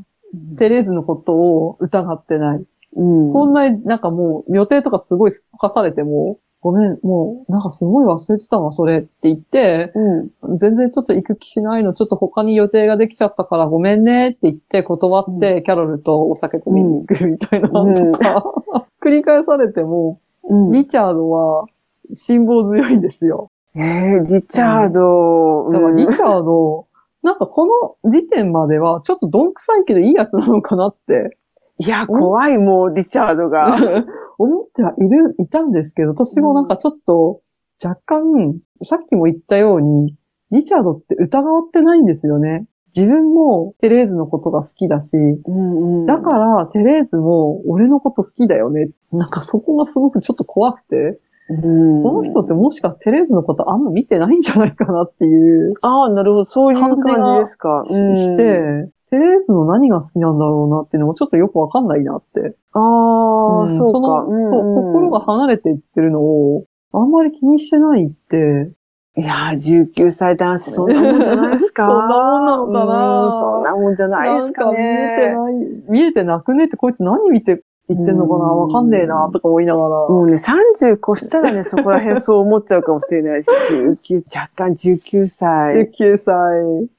テレーズのことを疑ってない。うん。こんな、なんかもう予定とかすごいすっかされても、ごめん、もう、なんかすごい忘れてたわ、それって言って、うん。全然ちょっと行く気しないの、ちょっと他に予定ができちゃったからごめんねって言って断って、キャロルとお酒飲みに行くみたいなうんのとか、繰り返されても、うん。リチャードは辛抱強いんですよ。えー、リチャード。だからリチうんャード、なんかこの時点まではちょっとどんくさいけどいいやつなのかなっていや、怖い、もう、リチャードが。思ってはいる、いたんですけど、私もなんかちょっと若干、さっきも言ったように、リチャードって疑ってないんですよね。自分もテレーズのことが好きだし、うんうんだからテレーズも俺のこと好きだよね。なんかそこがすごくちょっと怖くて、うんこの人ってもしかテレーズのことあんま見てないんじゃないかなっていう、ああ、なるほど。そういう感じですか。しして、テレーズの何が好きなんだろうなっていうのもちょっとよくわかんないなって。ああ、うんそうか。のんんそう、心が離れていってるのを、あんまり気にしてないって、いやー、19歳男子、そんなもんじゃないですか そんなもんなのかなうんそんなもんじゃないですかね。なんか見えてない、見えてなくねってこいつ何見て言ってんのかな？うんわかんねえなとか思いながら。もうね、30越したらね、そこら辺そう思っちゃうかもしれないし、19、若干19歳。19歳。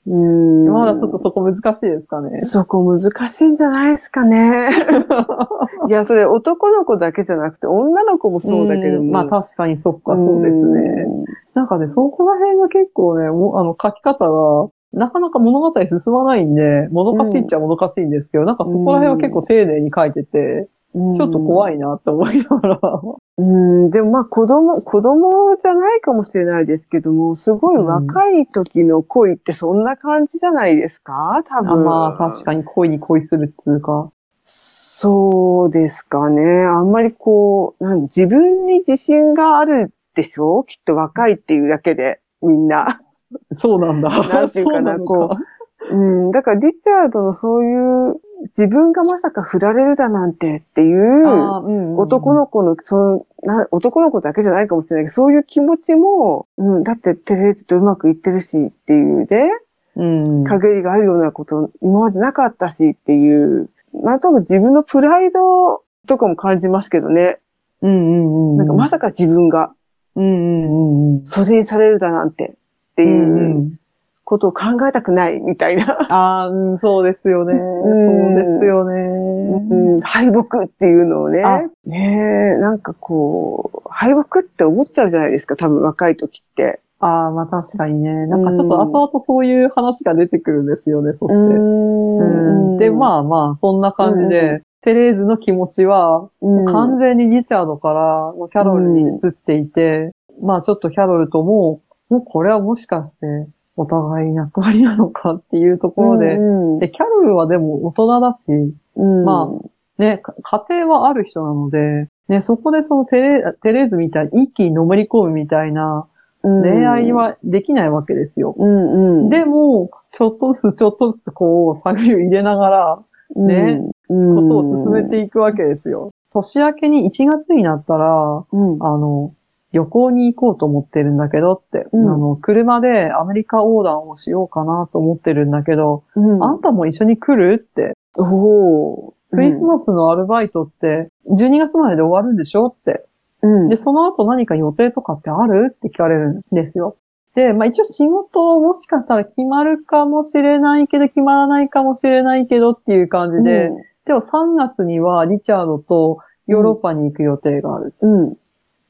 うん。まだちょっとそこ難しいですかね。そこ難しいんじゃないですかね。いや、それ男の子だけじゃなくて、女の子もそうだけども。んまあ確かにそっか、そうですね。なんかね、そこら辺が結構ね、もうあの書き方が、なかなか物語進まないんで、もどかしいっちゃもどかしいんですけど、なんかそこら辺は結構丁寧に書いてて、うん。ちょっと怖い。いなって思いながら。うん、でもまあ子供、子供じゃないかもしれないですけども、すごい若い時の恋ってそんな感じじゃないですか？多あ分。まあ確かに恋に恋するっつうか。そうですかね。あんまりこう、なん自分に自信があるでしょ？きっと若いっていうだけで、みんな。そうなんだ。なんていうかな そうのこうん。だからリチャードのそういう、自分がまさか振られるだなんてっていう、男の子の、そのな、男の子だけじゃないかもしれないけど、そういう気持ちも、うん、だってテレーズとうまくいってるしっていうね、うん。陰りがあるようなこと今までなかったしっていう、なんとなく自分のプライドとかも感じますけどね。うんうんうん。なんかまさか自分がうんうんうんうん。袖にされるだなんてってうんいううんことを考えたくないみたいな。ああ、うん、そうですよね。んそうですよね。うん、敗北っていうのをねあ。ねえ、なんかこう、敗北って思っちゃうじゃないですか、多分若い時って。ああ、まあ確かにね。なんかちょっと後々そういう話が出てくるんですよね、そして。うんで、まあまあ、そんな感じで、テレーズの気持ちは、うん、完全にリチャードからキャロルに移っていて、まあちょっとキャロルとも、もうこれはもしかしてお互い役割なのかっていうところで、うんで、キャロルはでも大人だし、うん。まね、か家庭はある人なので、ね、そこでそのテレテレーズみたいに一気にのめり込むみたいな恋愛、はできないわけですよ。うんうん、でも、ちょっとずつちょっとずつこう、探りを入れながら、ねうん、ことを進めていくわけですよ。年明けに1月になったら、うん、あの、旅行に行こうと思ってるんだけどって、うん。あの、車でアメリカ横断をしようかなと思ってるんだけど、うん、あんたも一緒に来るって、おー。クリスマスのアルバイトって12月までで終わるんでしょって。うん、で、その後何か予定とかってあるって聞かれるんですよ。で、まあ一応仕事もしかしたら決まるかもしれないけど、決まらないかもしれないけどっていう感じで、でも3月にはリチャードとヨーロッパに行く予定がある。うん、うん、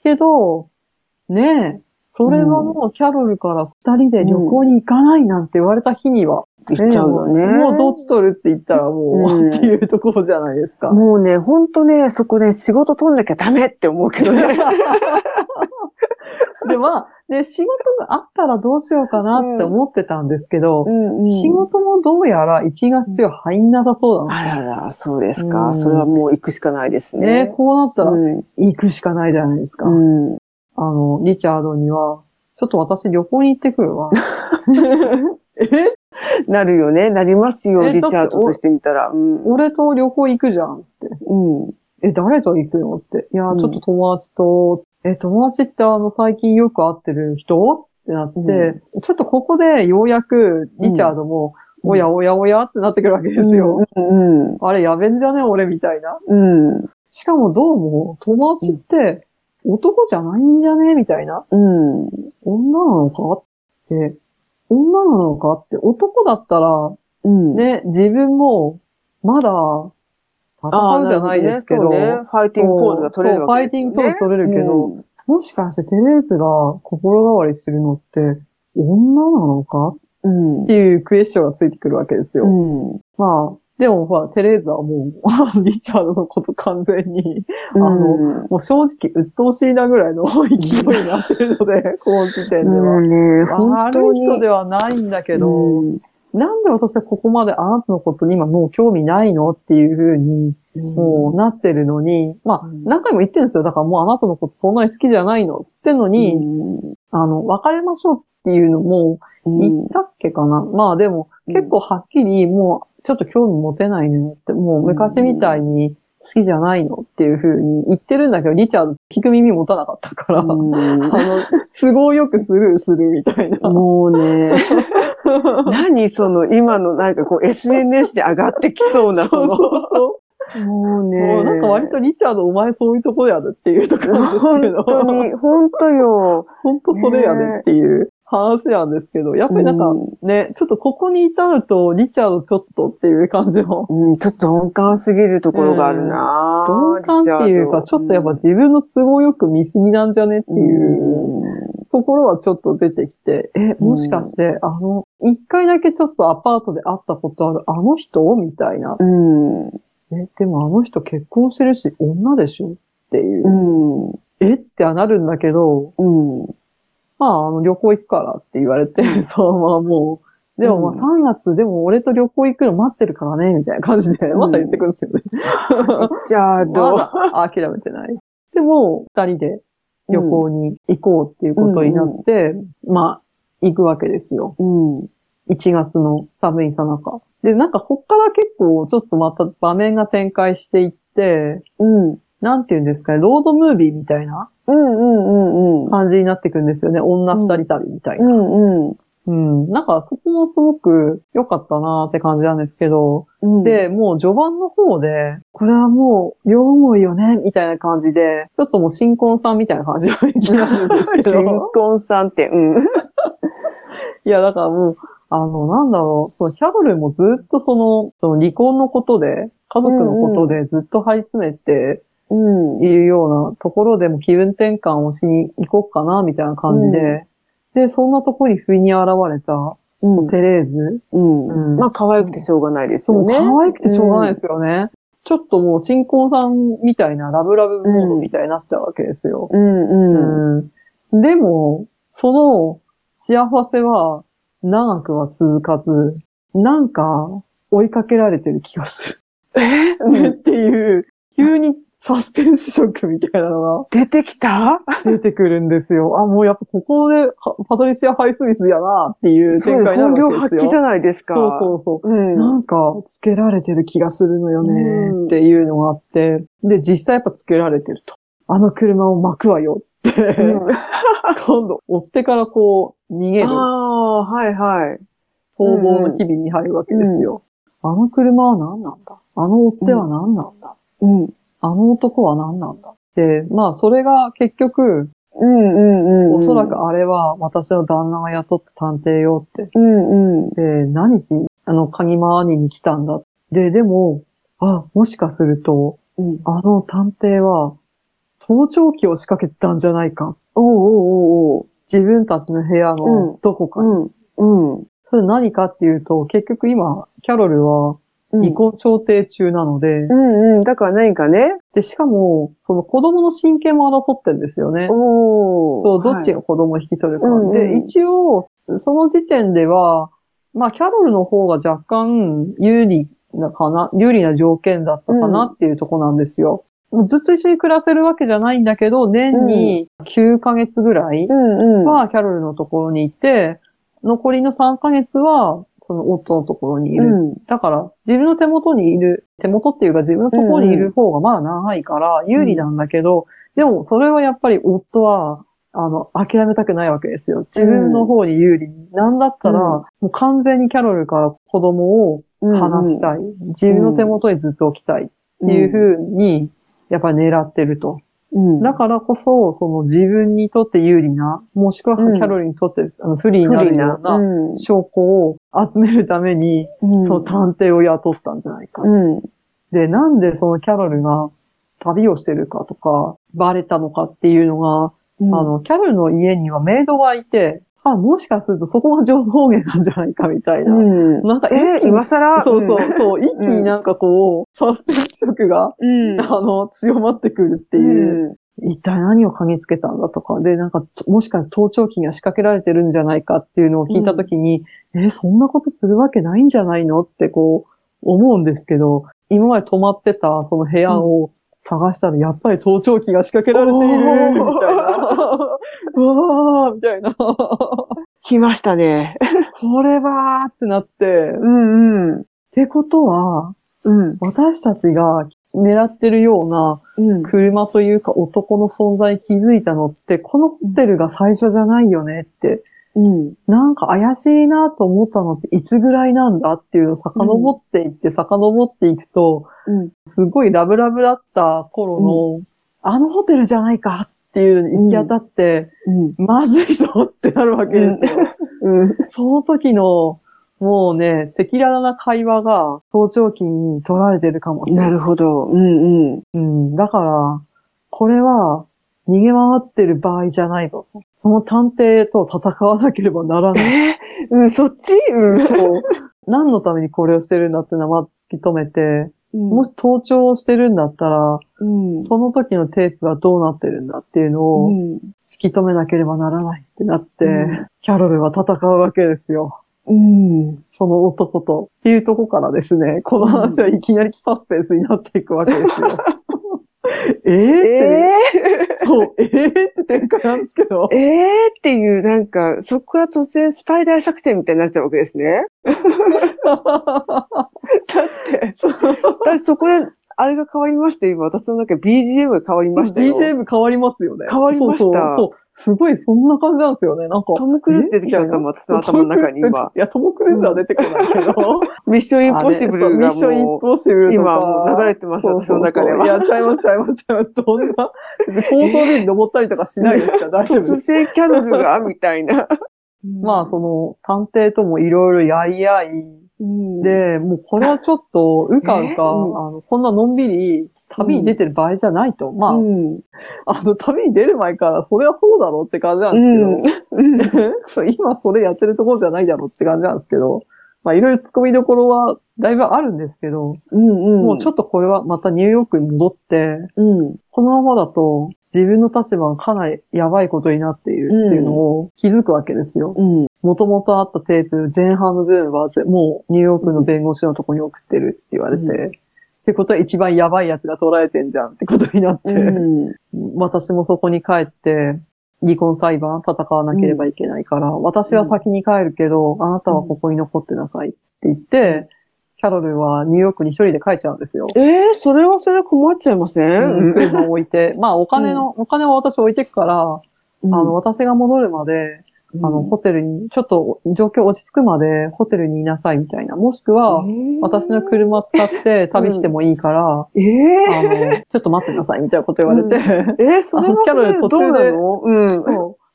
けど、ねえ、それはもうキャロルから二人で旅行に行かないなんて言われた日には、行っちゃうよね。もうどっち取るって言ったらもう、うんっていうところじゃないですか。もうね、ほんとね、そこね、仕事取んなきゃダメって思うけどね。で、まあ、ね、仕事があったらどうしようかなって思ってたんですけど、ん仕事もどうやら1月は入んなさそうなんですあらら、そうですか。うんそれはもう行くしかないですね。ね。こうなったらうん行くしかないじゃないですか。うんあの、リチャードには、ちょっと私旅行に行ってくるわ。え？なるよね。なりますよ、えリチャードとしてみたら。うん。俺と旅行行くじゃんって。うん。え、誰と行くのって。いや、うんちょっと友達と、え、友達ってあの、最近よく会ってる人ってなって、うちょっとここでようやく、リチャードも、うんおやおやおやってなってくるわけですよ。うん。あれやべんじゃね俺みたいな。うん。しかもどうも、友達って、男じゃないんじゃねみたいな。うん。女なのかって、女なのかって、男だったら、うん。ね、自分も、まだ、戦うじゃないですけど、あーなるほねね。ファイティングポーズが取れるわけですよねファイティングポーズ取れるけどもしかしてテレーズが心変わりするのって、女なのか？うん。っていうクエスチョンがついてくるわけですよ。うん。まあ、でもほら、テレーズはもう、リチャードのこと完全に、うん。あのもう正直鬱陶しいなぐらいの勢いになってるので、この時点では。もうね、本当に。悪い人ではないんだけど、うんなんで私はここまであなたのことに今もう興味ないのっていう風に、もうなってるのに、まあうん、何回も言ってるんですよ。だからもうあなたのことそんなに好きじゃないのつってんのに、あの、別れましょうっていうのもうん。言ったっけかな。まあでも、うん。結構はっきりもうちょっと興味持てないのよって、もう昔みたいに好きじゃないのっていう風に言ってるんだけど、リチャード聞く耳持たなかったから、うんあの、都合よくスルーするみたいな。もうね、何その今のなんかこう SNS で上がってきそうなそうそうそう。もうね。もうなんか割とリチャードお前そういうとこやでっていうところなんです本けど。当に、本当よ。本当それやでっていう話なんですけど、やっぱりなんかうんね、ちょっとここに至ると、リチャードちょっとっていう感じの、うん、ちょっと鈍感すぎるところがあるな、鈍感っていうか、ちょっとやっぱ自自分の都合よく見すぎなんじゃねっていうところはちょっと出てきて、え、もしかして、あの、一回だけちょっとアパートで会ったことあるあの人？みたいな。うん。え、でもあの人結婚してるし、女でしょ？っていうう。ん。え？ってはなるんだけど、うん。まあ、あの、旅行行くからって言われて、そのままもう、でもまあうん3月、でも俺と旅行行くの待ってるからね、みたいな感じで、うんまた言ってくるんですよね。じゃあ、どう、諦めてない。でも、二人で旅行に行こうっていうことになって、まあ、行くわけですよ。うん。1月の寒いさなか。で、なんかこっから結構ちょっとまた場面が展開していって、うん。なんて言うんですかね、ロードムービーみたいなうんうんうんうん。感じになってくんですよね。女二人旅みたいな。うんうん。うん。なんかそこもすごく良かったなって感じなんですけど、うん、で、もう序盤の方で、これはもう両思いよね、みたいな感じで、ちょっともう新婚さんみたいな感じの気になるんですけど。新婚さんって、うん。いや、だからもう、あの、なんだろう、そのキャロルもずっとその、その離婚のことで、家族のことでずっと張り詰めてうん。いるようなところでも気分転換をしに行こうかな、みたいな感じで、で、そんなところに不意に現れたうん。テレーズ、うん。うんまあ、可愛くてしょうがないですよね。可愛くてしょうがないですよね。ちょっともう新婚さんみたいなラブラブモードみたいになっちゃうわけですよ。うんうん。うんでも、その幸せは長くは続かず、なんか追いかけられてる気がすえ？る。っていう、急にサスペンスショックみたいなの出てきた？が出てくるんですよ。あ、もうやっぱここではパトリシア・ハイスミスやなっていう展開にな本領るわけですよ。発揮じゃないですか。そうそうそう。うん。なんか、つけられてる気がするのよねうんっていうのがあって、で、実際やっぱつけられてると。あの車を巻くわよ、つって、うん今度、追ってからこう、逃げる、ああ、はいはい。逃亡の日々に入るわけですよ。あの車は何なんだ？あの追っては何なんだ、うん。あの男は何なんだ？で、まあ、それが結局、うんうんうん。おそらくあれは私の旦那が雇った探偵よって。うんうん。で、何し、あの、鍵回りに来たんだ？で、でも、あ、もしかすると、うん。あの探偵は、盗聴器を仕掛けてたんじゃないか。おうおうおうおう。自分たちの部屋うのどこかに。うん。うん。それ何かっていうと、結局今、キャロルはうん離婚調停中なので、うんうん。だから何かね。で、しかも、その子供の親権も争ってるんですよね。おそう、どっちがが子供を引き取るか。うんうんで、一応、その時点では、まあ、キャロルの方が若干有利なかな、有利な条件だったかなっていうとこなんですよ。もうずっと一緒に暮らせるわけじゃないんだけど、年に9ヶ月ぐらい。はキャロルのところにいて、残りの3ヶ月は、その夫のところにいる。うん。だから、自分の手元にいる、手元っていうか自分のところにいる方がまだ長いから有利なんだけど、でもそれはやっぱり夫は、あの、諦めたくないわけですよ。自分の方に有利に。なんだったら、うんもう完全にキャロルから子供を離したい。自分の手元にずっと置きたいっていうふうに、やっぱり狙ってると。うん。だからこそ、その自分にとって有利な、もしくはキうんャロルにとってあの不利にななるよう。なうん証拠を集めるために、うんその探偵を雇ったんじゃないか。うん。で、なんでそのキャロルが旅をしてるかとか、バレたのかっていうのが、うんあ、の、キャロルの家にはメイドがいて、あ、もしかするとそこが情報源なんじゃないかみたいな。うん。なんかえ今更？そうそう、そう、一気になんかこう、サスペンス色が、うん。あの、強まってくるっていう。一体何を嗅ぎつけたんだとか、で、なんか、もしかして盗聴器が仕掛けられてるんじゃないかっていうのを聞いたときに、え、そんなことするわけないんじゃないのってこう、思うんですけど、今まで泊まってたその部屋を探したら、やっぱり盗聴器が仕掛けられている、みたいな。うわー、みたいな。こ来ましたね。れはーってなって、っうんうん。てことは、うん。私たちが狙ってるようなうん。車というか男の存在に気づいたのって、このホテルが最初じゃないよねって、うん。なんか怪しいなと思ったのっていつぐらいなんだっていうのを遡っていって、遡っていくと、うん。すごいラブラブだった頃の、あのホテルじゃないかっていうのに行き当たって、うん。まずいぞってなるわけですよ。うん。その時の、もうね、赤裸々な会話が盗聴器に取られてるかもしれな。ないるほど。うんうん。うん。だから、これは逃げ回ってる場合じゃないぞ。その探偵と戦わなければならない。えー？うん、そっち？うん。そう。何のためにこれをしてるんだってのは突き止めて、ももし盗聴をしてるんだったら、うん。その時のテープはどうなってるんだっていうのをうん。突き止めなければならないってなって、うんキャロルは戦うわけですよ。うん。その男と。っていうとこからですね、この話はいきなりサスペンスになっていくわけですよ。えー、えって、そう、えー、って展開なんですけどー、。えーっていう、なんか、そこから突然スパイダー作戦みたいになっちゃうわけですね。だって、そうだってそこで、あれが変わりましたよ今、私の中で BGM が変わりましたよ。BGM 変わりますよね。変わりましたそうそうそう。すごい、そんな感じなんですよね。なんか。トム・クルーズ出てきちゃったもん、私の頭の中に今。いや、トム・クルーズは出てこないけど。ミッション・インポッシブルがミッション・インもポッシブルう、とか。今流れてます、その中でそう。いは。や、ちゃいます、ちゃいます、ちゃいます。そんな、放送で登ったりとかしないですか？ら、大丈夫突です。然キャロルが、みたいな。まあ、その、探偵ともいろいろやいやい、うん、で、もうこれはちょっと、うかうか、あの、こんなのんびり、旅に出てる場合じゃないと。まあ、うん。あの、旅に出る前から、それはそうだろうって感じなんですけど、うん。今それやってるところじゃないだろうって感じなんですけど、まあいろいろ突っ込みどころはだいぶあるんですけど、うん。もうちょっとこれはまたニューヨークに戻って、うん。このままだと自分の立場がかなりやばいことになっているっていうのを気づくわけですよ。うん。もともとあったテープ前半の部分はぜもうニューヨークの弁護士のとこに送ってるって言われて、うんってことは一番やばいやつが捉えてんじゃんってことになって、うん。私もそこに帰って、離婚裁判戦わなければいけないから、私は先に帰るけど、あなたはここに残ってなさいって言って、キャロルはニューヨークに一人で帰っちゃうんですよ。えー、それはそれ困っちゃいませうん。ん車を置いて。まあお金の、お金は私置いてくから、あの、私が戻るまで、あの、ホテルに、ちょっと状況落ち着くまでホテルにいなさいみたいな。もしくは、私の車使って旅してもいいから、ええあの、ちょっと待ってくださいみたいなこと言われて、えー、それはキャロル途中でなの？うん。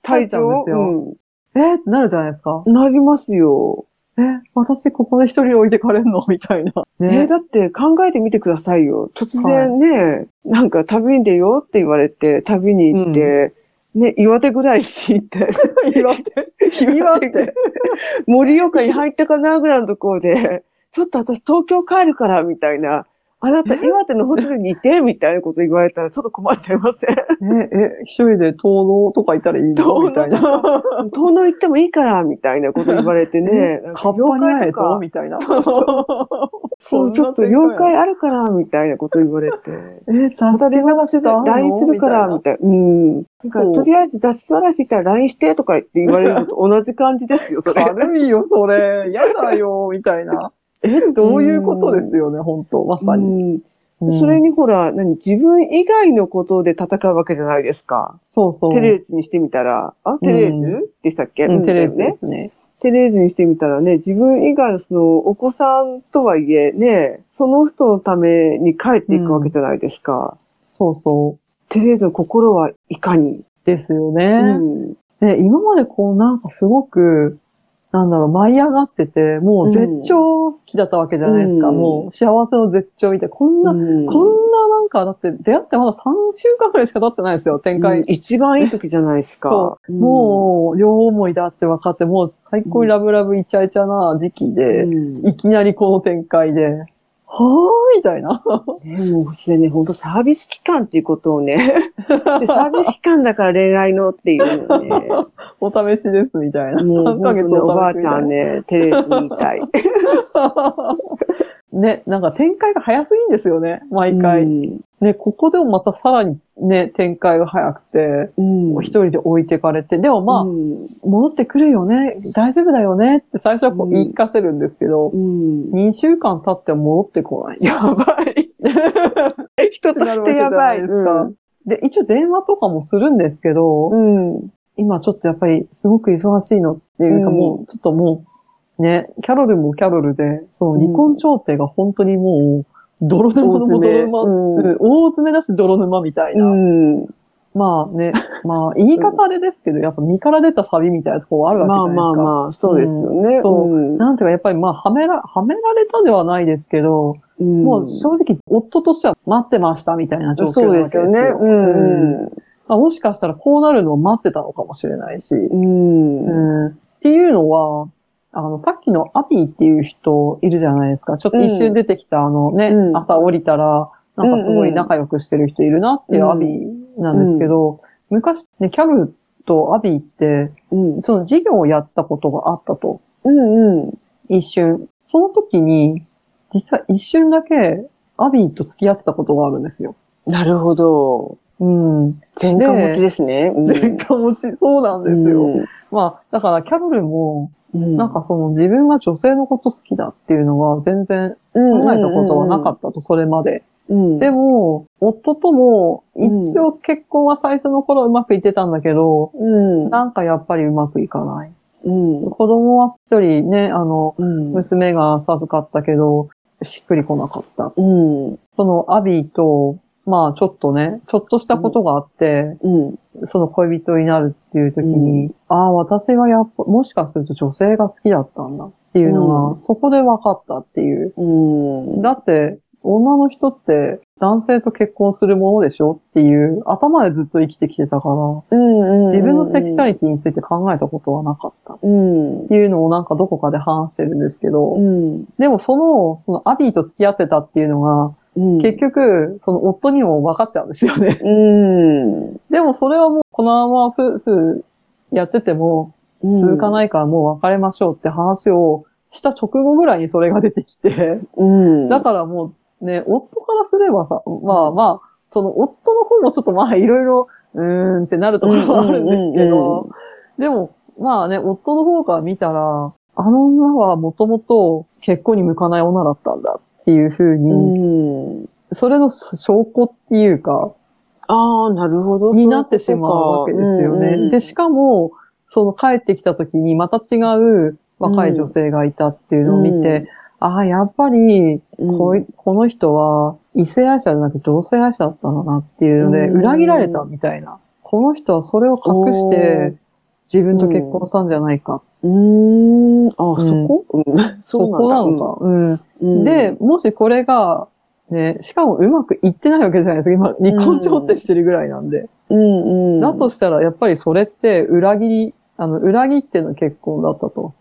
体帰っちゃうんですよ調えーってなるじゃないですか。うん。なりますよ。え、私ここで一人置いてかれんの？みたいな。えーね。だって考えてみてくださいよ。突然ね、なんか旅に出ようって言われて、旅に行って、ね、岩手ぐらいに行って、岩手？岩手。盛岡に入ったかなぐらいのところで、ちょっと私東京帰るから、みたいな。あなた岩手のホテルにいて、みたいなこと言われたらちょっと困っちゃいません？え、え、一人で東能とかいたらいいの？みたいな。遠野行ってもいいから、みたいなこと言われてね。なんカッパに会えと？みたいな。そうそう、ちょっと妖怪あるから、みたいなこと言われて。え、また？雑誌連絡する、LINE するから、みみたいな。うん。なんかそうとりあえず雑誌話したら LINE してとか言って言われるのと同じ感じですよ、それ。軽いよ、それ。やだよ、みたいな。え、どういうことですよね、本当まさに。うんうんそれにほら、何、自分以外のことで戦うわけじゃないですか。そうそう。テレーズにしてみたら、あ、テレーズ？でしたっけ？うん、テレーズ。ですね。テレーズにしてみたらね、自分以外のその、お子さんとはいえね、その人のために帰っていくわけじゃないですか。そうそう。テレーズの心はいかに？ですようね。ん。で、今までこうなんかすごく、なんだろう、舞い上がってて、もう絶頂期だったわけじゃないですか。うんもう幸せの絶頂みたいな。こんな、うんこんななんか、だって出会ってまだ3週間くらいしか経ってないですよ、展開。うん一番いい時じゃないですか。そう。んもう、両思いだって分かって、もう最高にラブラブイチャイチャな時期で、うんいきなりこの展開で、はーみたいな。ね、もうそれね、本当サービス期間っていうことをね、でサービス期間だから恋愛のっていうのね、お試しです、みたいな。もう3ヶ月おばあ。ちゃんね、テレビに言いたい。ね、なんか展開が早すぎんですよね、毎回。うんね、ここでもまたさらにね、展開が早くて、うん一人で置いてかれて、でもまあ、うん戻ってくるよね、大丈夫だよねって最初はこううん言い聞かせるんですけど、うん2週間経っても戻ってこない。やばい。人としてやばい。ですか。で、一応電話とかもするんですけど、うん。今ちょっとやっぱりすごく忙しいのっていうかうんもう、ちょっともう、ね、キャロルもキャロルで、その離婚調停が本当にもう、泥沼の泥沼、大詰めだし泥沼みたいな。うん。まあね、まあ言い方あれですけど、やっぱ身から出たサビみたいなところあるわけじまあゃないですか。まあまあ、そうですよね。そううんなんていうか、やっぱりまあ、はめら、はめられたではないですけど、うんもう正直、夫としては待ってましたみたいな状況なそうですよね。わけですよ。うん。まあ、もしかしたらこうなるのを待ってたのかもしれないし。うん。うんっていうのは、あの、さっきのアビーっていう人いるじゃないですか。ちょっと一瞬出てきた、あのね、うん朝降りたら、なんかすごい仲良くしてる人いるなっていうアビーなんですけど、昔ね、キャロルとアビーって、うん。その事業をやってたことがあったと。うんうん。一瞬。その時に、実は一瞬だけ、アビーと付き合ってたことがあるんですよ。なるほど。うん。前科持ちですね。うん前科持ち、そうなんですよ。まあ、だからキャロルも、うん。なんかその自分が女性のこと好きだっていうのは全然考えたことはなかったと、それまで。うん。でも、夫とも、一応結婚は最初の頃うまくいってたんだけど、うん。なんかやっぱりうまくいかない。うん。子供は一人ね、あの、うん。娘が授かったけど、しっくりこなかった。うん。そのアビーと、まあちょっとね、ちょっとしたことがあって、うん。その恋人になるっていう時に、ああ、私はやっぱ、もしかすると女性が好きだったんだっていうのが、うんそこで分かったっていう。うん。だって、女の人って男性と結婚するものでしょっていう頭でずっと生きてきてたから、うん。自分のセクシャリティについて考えたことはなかったっうん。ていうのをなんかどこかで話してるんですけど、うん。でもその、そのアビーと付き合ってたっていうのが、うん。結局、その夫にも分かっちゃうんですよね。うん。でもそれはもう、このまま夫婦やってても続かい。ないからもう別れましょうって話をした直後ぐらいにそれが出てきて、うん。だからもうね、夫からすればさ、まあまあ、その夫の方もちょっとまあいろいろ、うーんってなるところはあるんですけど、でも、まあね、夫の方から見たら、あの女はもともと結婚に向かない女だったんだっていうふううに、ん。それの証拠っていうか、ああ、なるほど。になってしまうわけですよね。で、しかも、その帰ってきた時にまた違う若い女性がいたっていうのを見て、ああ、やっぱりこい、この人は異性愛者じゃなく同性愛者だったんだなっていうので、うん裏切られたみたいな。この人はそれを隠して自分と結婚したんじゃないか。うーん。あ、うんそこ？うん。そこなのか。うんうん。で、もしこれが、ね、しかもうまくいってないわけじゃないですか。今、離婚調停してるぐらいなんで。うんうん。だとしたら、やっぱりそれって裏切り、あの、裏切っての結婚だったと。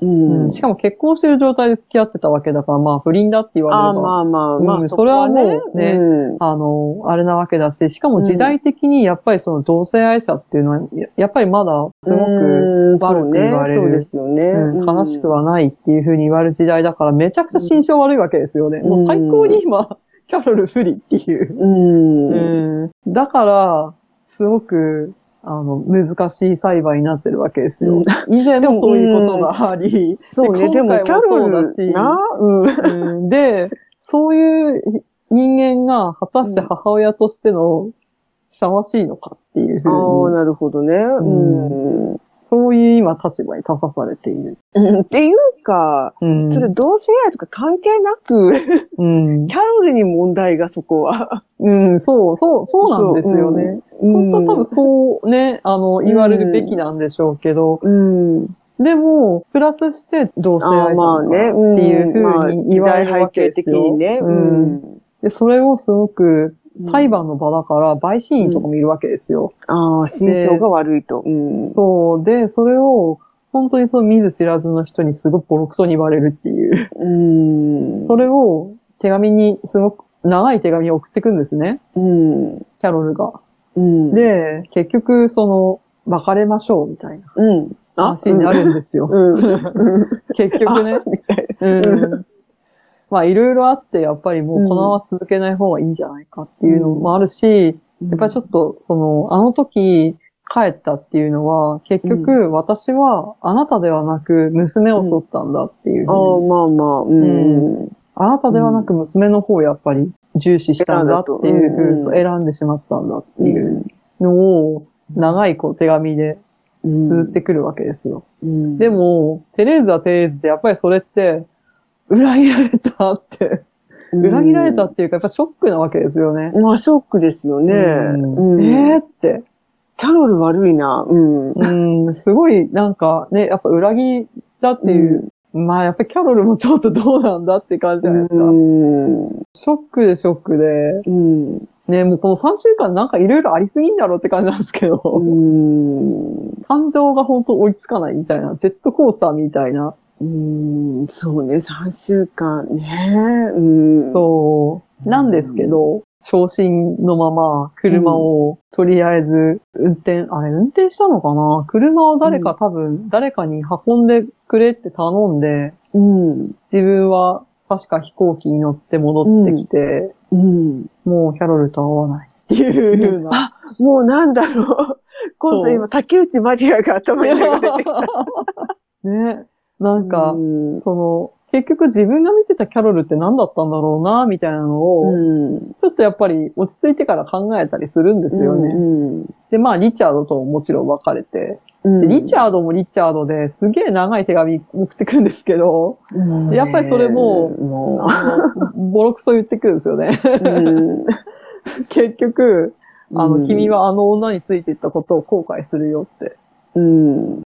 うん。うんしかも結婚してる状態で付き合ってたわけだから、まあ不倫だって言われれば、あまあまあまあ、うんそれはもうねうんあの、あれなわけだし、しかも時代的にやっぱりその同性愛者っていうのは、ややっぱりまだすごく、うん悪く言われるそうねそうですよね。うん悲しくはないっていうふうに言われる時代だから、めちゃくちゃ心象悪いわけですよね。うんもう最高に今、キャロル不利っていう。うん。うんだから、すごく、あの、難しい裁判になってるわけですよ。うん以前もそういうことがあり、そうね、でもキャロだしうん。うんで、そういう人間が果たして母親としてのふさわしいのかっていうふああ、うに、なるほどね。うん。そういう今立場に立たされている。うんっていうか、うん。それ同性愛とか関係なく、うんキャロルに問題がそこは。うん、そう、そう、そうなんですよね。本当は多分そうね、あの、言われるべきなんでしょうけど、うん。でも、プラスして同性愛者まあね、だっていうふまあうに言われるわけですよ。時代背景的にね。うん。で、それをすごく裁判の場だから、陪審員とかもいるわけですよ。ああ、心象が悪いと。うん。そう。で、それを、本当にその見ず知らずの人にすごくボロクソに言われるっていう。うん。それを手紙に、すごく長い手紙を送ってくんですね。うん。キャロルが。うん。、で、結局、その、別れましょうみたいなうん。話になるんですよ。うん。結局ね。うん。まあ、いろいろあって、やっぱりもうこのまま続けない方がいいんじゃないかっていうのもあるし、な。やっぱりちょっと、その、あの時、帰ったっていうのは、結局、私は、あなたではなく、娘を取ったんだっていうふああ、うに。まあまあ、うん。あなたではなく、娘の方をやっぱり、重視したんだっていうふうに、選んでしまったんだってういうのを、長いこう手紙でうん綴ってくるわけですよ。うんでも、テレーズはテレーズで、やっぱりそれって、裏切られたって、裏切られたっていうか、やっぱショックなわけですよね。まあ、ショックですよね。うんうんえーって。キャロル悪いな。うん。うん、すごい、なんかね、やっぱ裏切りだっていう、まあやっぱりキャロルもちょっとどうなんだって感じじゃないですか。うん。ショックでショックで、うん。ね、もうこの3週間なんかいろいろありすぎんだろうって感じなんですけど、うん。感情が本当追いつかないみたいな、ジェットコースターみたいな、うん。そうね、3週間ね。うん。そう、なんですけど、昇進のまま車をとりあえず運転、あれ運転したのかな？車を誰か多分、誰かに運んでくれって頼んで、うん。自分は確か飛行機に乗って戻ってきて、うん。もうキャロルと会わないっていう風な。あ、もうなんだろう。今度今、竹内まりやが頭に流れてきた。ね。なんか、うん。その、結局自分が見てたキャロルって何だったんだろうな、みたいなのを、うん。ちょっとやっぱり落ち着いてから考えたりするんですよね。うん。で、まあ、リチャードとももちろん別れて、うんでリチャードもリチャードですげえ長い手紙送ってくるんですけど、うんやっぱりそれもボロクソ言ってくるんですよね。う、う ん結局、あの、うん君はあの女についていったことを後悔するよってうん。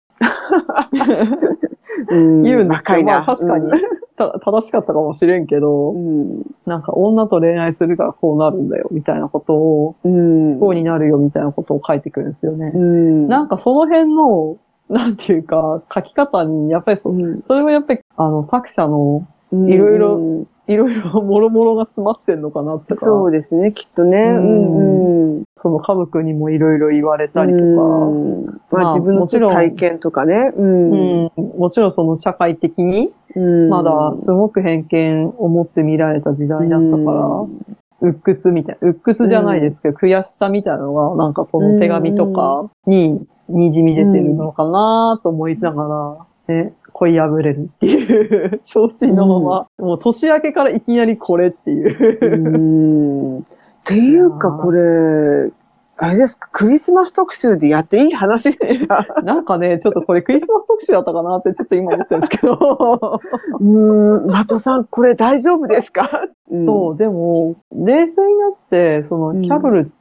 うん言うんですよ。若いな。まあ確かに、た正しかったかもしれんけど、うん。なんか女と恋愛するからこうなるんだよみたいなことを、うん。こうになるよみたいなことを書いてくるんですよね。うん。なんかその辺の、なんていうか、書き方に、やっぱりそ、うん、それはやっぱり、あの、作者の、うんいろいろいろいろもろもろが詰まってんのかなってか、そうですね、きっとね。ううんん。その家族にもいろいろ言われたりとか、うん。ままああ自分のもちろん体験とかね。う。うん。ん、もちろんその社会的に、うん。まだすごく偏見を持って見られた時代だったから、鬱屈みたいな、鬱屈じゃないですけど、悔しさみたいなのが、なんかその手紙とかに滲み出てるのかなと思いながら、ね、恋破れるっていう、昇進のまま、もう年明けからいきなりこれっていうう。ん。っていうか、これ、あれですか、クリスマス特集でやっていい話。なんかね、ちょっとこれクリスマス特集だったかなってちょっと今思ってるんですけど。うーん、マトさん、これ大丈夫ですか、うん、そう、でも、冷静になって、その、キャロルって、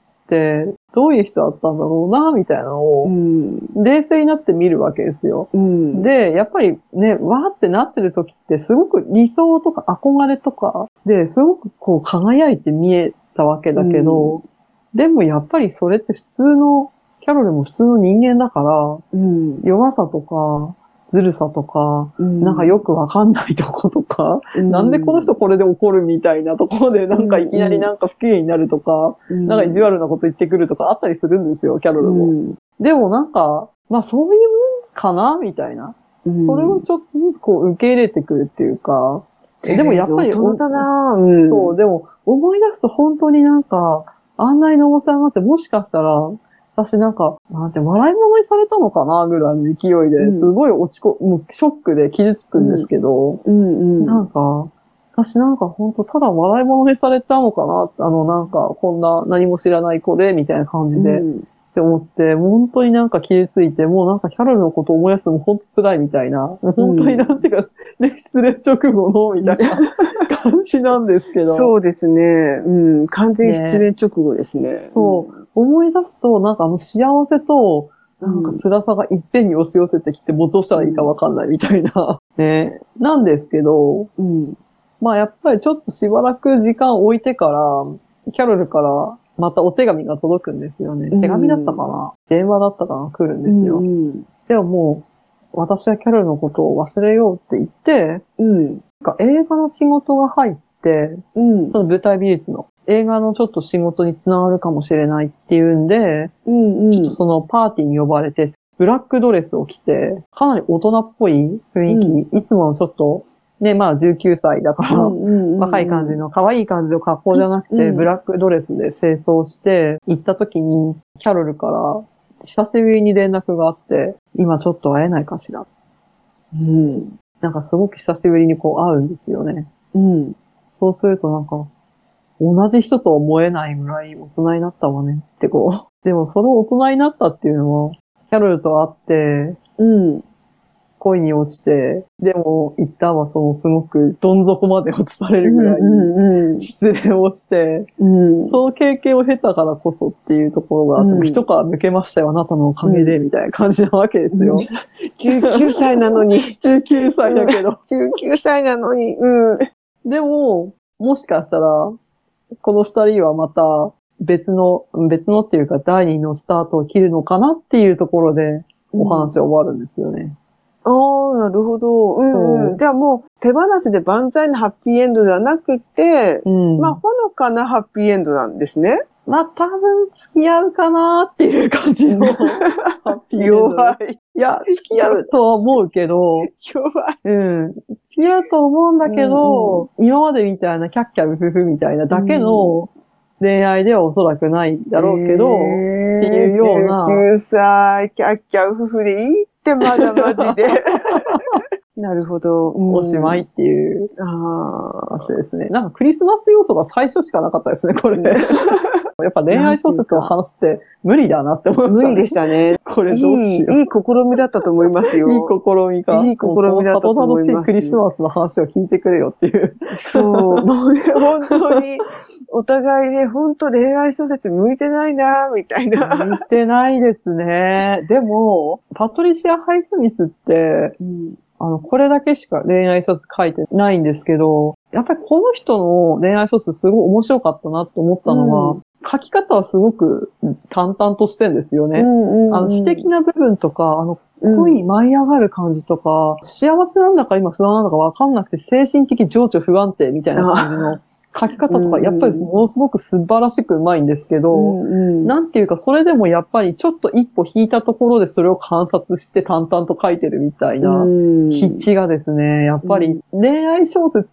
どういう人だったんだろうな、みたいなのをう、ん。冷静になって見るわけですよ。うん。で、やっぱりね、わーってなってる時って、すごく理想とか憧れとか、で、すごくこう輝いて見えたわけだけど、でもやっぱりそれって普通の、キャロルも普通の人間だから、うん。弱さとか、ずるさとか、うん。なんかよくわかんないとことか、なんでこの人これで怒るみたいなところで、なんかいきなりなんか不機嫌になるとか、うん、なんか意地悪なこと言ってくるとかあったりするんですよ、キャロルも。うんでもなんか、まあそういうもんかなみたいな。うん。それをちょっとずつこう受け入れてくるっていうか、でもやっぱり。そう、でも思い出すと本当になんか、あんなにのぼさんがってもしかしたら、私なんか、なんて笑い物にされたのかなぐらいの勢いで、うんすごい落ちこ、もうショックで傷つくんですけど、うんうん。なんか、私なんか本当ただ笑い物にされたのかなあのなんか、こんな何も知らない子で、みたいな感じで、うんって思って、本当になんか傷ついて、もうなんかキャロルのことを思い出すのも本当辛いみたいな、もう本当になんていうか、ね、失恋直後の、みたいな 感じなんですけど、そうですね。うん。完全に失恋直後ですね。そう思い出すと、なんかあの幸せと、なんか辛さがいっぺんに押し寄せてきて、もうどうしたらいいかわかんないみたいな、ね、なんですけど、うん。まあやっぱりちょっとしばらく時間置いてから、キャロルからまたお手紙が届くんですよね。うん手紙だったかな？電話だったかな？来るんですよ。うん。でももう、私はキャロルのことを忘れようって言って、うん。なんか映画の仕事が入って、うん。その舞台美術の映画のちょっと仕事につながるかもしれないっていうんで、うん。ちょっとそのパーティーに呼ばれて、ブラックドレスを着て、かなり大人っぽい雰囲気、いつものちょっと、ね、まあ19歳だから、若い感じの可愛い感じの格好じゃなくて、うんブラックドレスで清掃して行った時に、キャロルから久しぶりに連絡があって、今ちょっと会えないかしら。うん。なんかすごく久しぶりにこう会うんですよね。うん。そうするとなんか、同じ人とは思えないぐらい大人になったわねってこう。でもその大人になったっていうのは、キャロルと会って、うん。恋に落ちて、でも一旦はそのすごくどん底まで落とされるぐらいうん失恋をして、うん。その経験を経たからこそっていうところがうん一皮抜けましたよ、あなたのおかげで、みたいな感じなわけですよ。19歳なのに。19歳だけど。19歳なのに。うん。でも、もしかしたら、この二人はまた別の、別のっていうか第二のスタートを切るのかなっていうところでお話は終わるんですよね。ああ、なるほど。うんうんじゃあもう手放しで万歳のハッピーエンドではなくて、うん。まあ、ほのかなハッピーエンドなんですね。まあ、多分付き合うかなっていう感じの弱い。いや、付き合うとは思うけど、弱い。うん。付き合うと思うんだけど、今までみたいなキャッキャウフフみたいなだけの恋愛ではおそらくないんだろうけど、えーっていうような19歳、キャッキャウフフでいいって、まだマジで。なるほど。うんおしまい。っていうああ。話ですね。なんかクリスマス要素が最初しかなかったですね、これ。やっぱ恋愛小説を話すって無理だなって思いました、ね。無理でしたね。これいどうしよう。い、いい試みだったと思いますよ。いい試みが。いい試みだったと思います楽しいクリスマスの話を聞いてくれよっていう。そう。もうね、本当に、お互いね、本当恋愛小説向いてないな、みたいな。見てないですね。でも、パトリシア・ハイスミスって、うんあの、これだけしか恋愛小説書いてないんですけど、やっぱりこの人の恋愛小説すごい面白かったなと思ったのは、う書き方はすごく淡々としてんですよね。あの、詩的な部分とか、あの、恋舞い上がる感じとか、幸せなんだか今不安なのかわかんなくて、精神的情緒不安定みたいな感じの書き方とか、うん。やっぱりものすごく素晴らしくうまいんですけど、うんうん。なんていうか、それでもやっぱりちょっと一歩引いたところでそれを観察して淡々と書いてるみたいな、うん。筆致がですね、やっぱり恋愛小説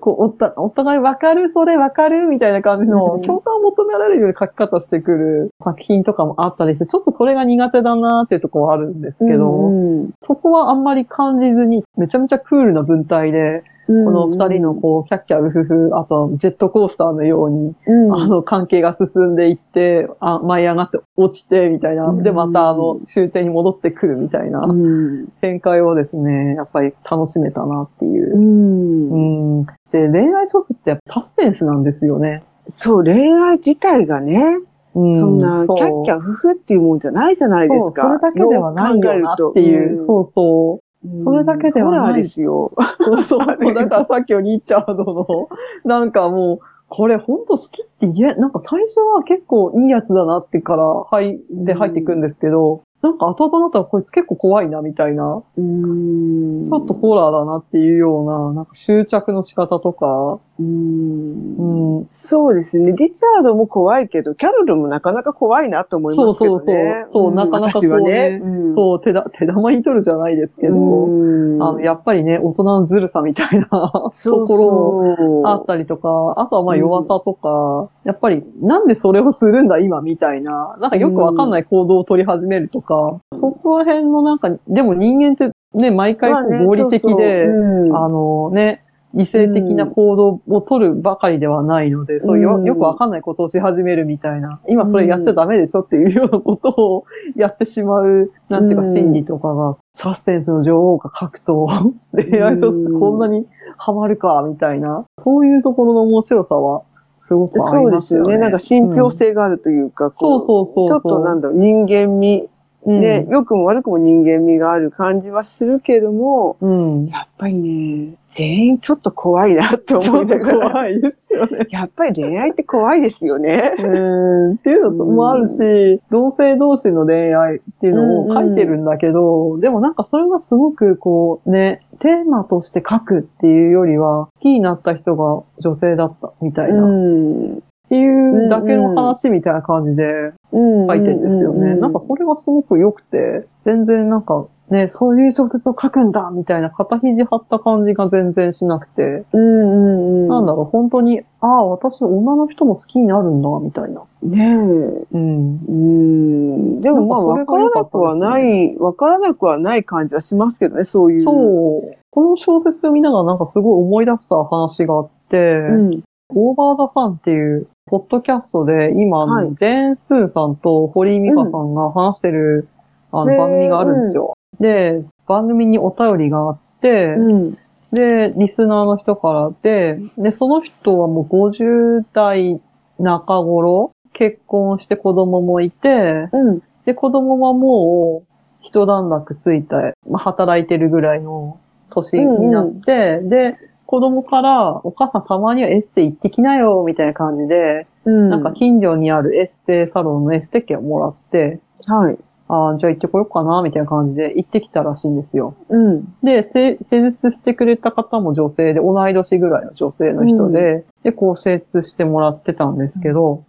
こう、おたお互いわかるそれわかるみたいな感じのうん。共感を求められるような書き方してくる作品とかもあったりして、ちょっとそれが苦手だなっていうところはあるんですけど、うんそこはあんまり感じずに、めちゃめちゃクールな文体で、うんこの二人のこう、キャッキャウフフ、あとジェットコースターのように、うんあの、関係が進んでいって、あ舞い上がって落ちて、みたいな。うんで、またあの、終点に戻ってくるみたいなうん展開をですね、やっぱり楽しめたなっていうう。んうん。で、恋愛小説ってやっぱサスペンスなんですよね。そう、恋愛自体がね、うん。そんな、キャッキャフフっていうもんじゃないじゃないですか。それだけではないよなっていう。そうそう。うん。それだけではない。ですよ。そうそう。そう。だからさっきのリチャードの、なんかもう、これほんと好きって言え、なんか最初は結構いいやつだなってから、はい、で入っていくんですけど、なんか後々になったらこいつ結構怖いなみたいな、うん。ちょっとホラーだなっていうような、なんか執着の仕方とか、うん。うん、そうですね。リチャードも怖いけど、キャロルもなかなか怖いなと思いますけどね。そうそうそう。そうん。なかなかこうねね。うん。そう、手だ、手玉に取るじゃないですけど、うん。あの、やっぱりね、大人のずるさみたいなところそうあったりとか、あとはまあ弱さとか、やっぱりなんでそれをするんだ今みたいな、なんかよくわかんない行動を取り始めるとか、そこら辺のなんか、でも人間ってね、毎回合理的で、うん。あのね、理性的な行動を取るばかりではないので、そういうよくわかんないことをし始めるみたいな、今それやっちゃダメでしょっていうようなことをやってしまう、なんていうかうん心理とかが、サスペンスの女王が書くと、恋愛小説ってこんなにハマるか、みたいな、そういうところの面白さは、すごくあそうりますよね。ですよね。なんか信憑性があるというか、うそうそうそう。ちょっとなんだろう、人間味、うん、ね、良くも悪くも人間味がある感じはするけども、うん。やっぱりね、全員ちょっと怖いなって思いながら。怖いですよね。やっぱり恋愛って怖いですよね。うんっていうのもあるし、同性同士の恋愛っていうのを書いてるんだけど、でもなんかそれがすごくこうね、テーマとして書くっていうよりは、好きになった人が女性だったみたいな、っん。ていうだけの話みたいな感じで書書いてるんですよね。なんかそれがすごく良くて、全然なんかね、そういう小説を書くんだみたいな肩肘張った感じが全然しなくて、うんうんうん。なんだろう、本当に、ああ、私女の人も好きになるんだ、みたいな。ねえ。うん。うん。でもまあ、わからなくはない、わからなくはない感じはしますけどね、そういう。そう。この小説を見ながらなんかすごい思い出した話があって、うん。オーバーザファンっていう、ポッドキャストで、今、あのはいデン・スーさんと堀井美香さんが話してる、あの、へー番組があるんですよ。で、番組にお便りがあって、うん。で、リスナーの人からで、で、その人はもう50代中頃、結婚して子供もいて、うん。で、子供はもう、一段落ついた、まあ、働いてるぐらいの年になって、で、子供から、お母さんたまにはエステ行ってきなよ、みたいな感じで、うん。なんか近所にあるエステサロンのエステ券をもらって、はい。ああ、じゃあ行ってこようかな、みたいな感じで行ってきたらしいんですよ。うん。で、せ施術してくれた方も女性で、同い年ぐらいの女性の人で、で、こう施術してもらってたんですけど、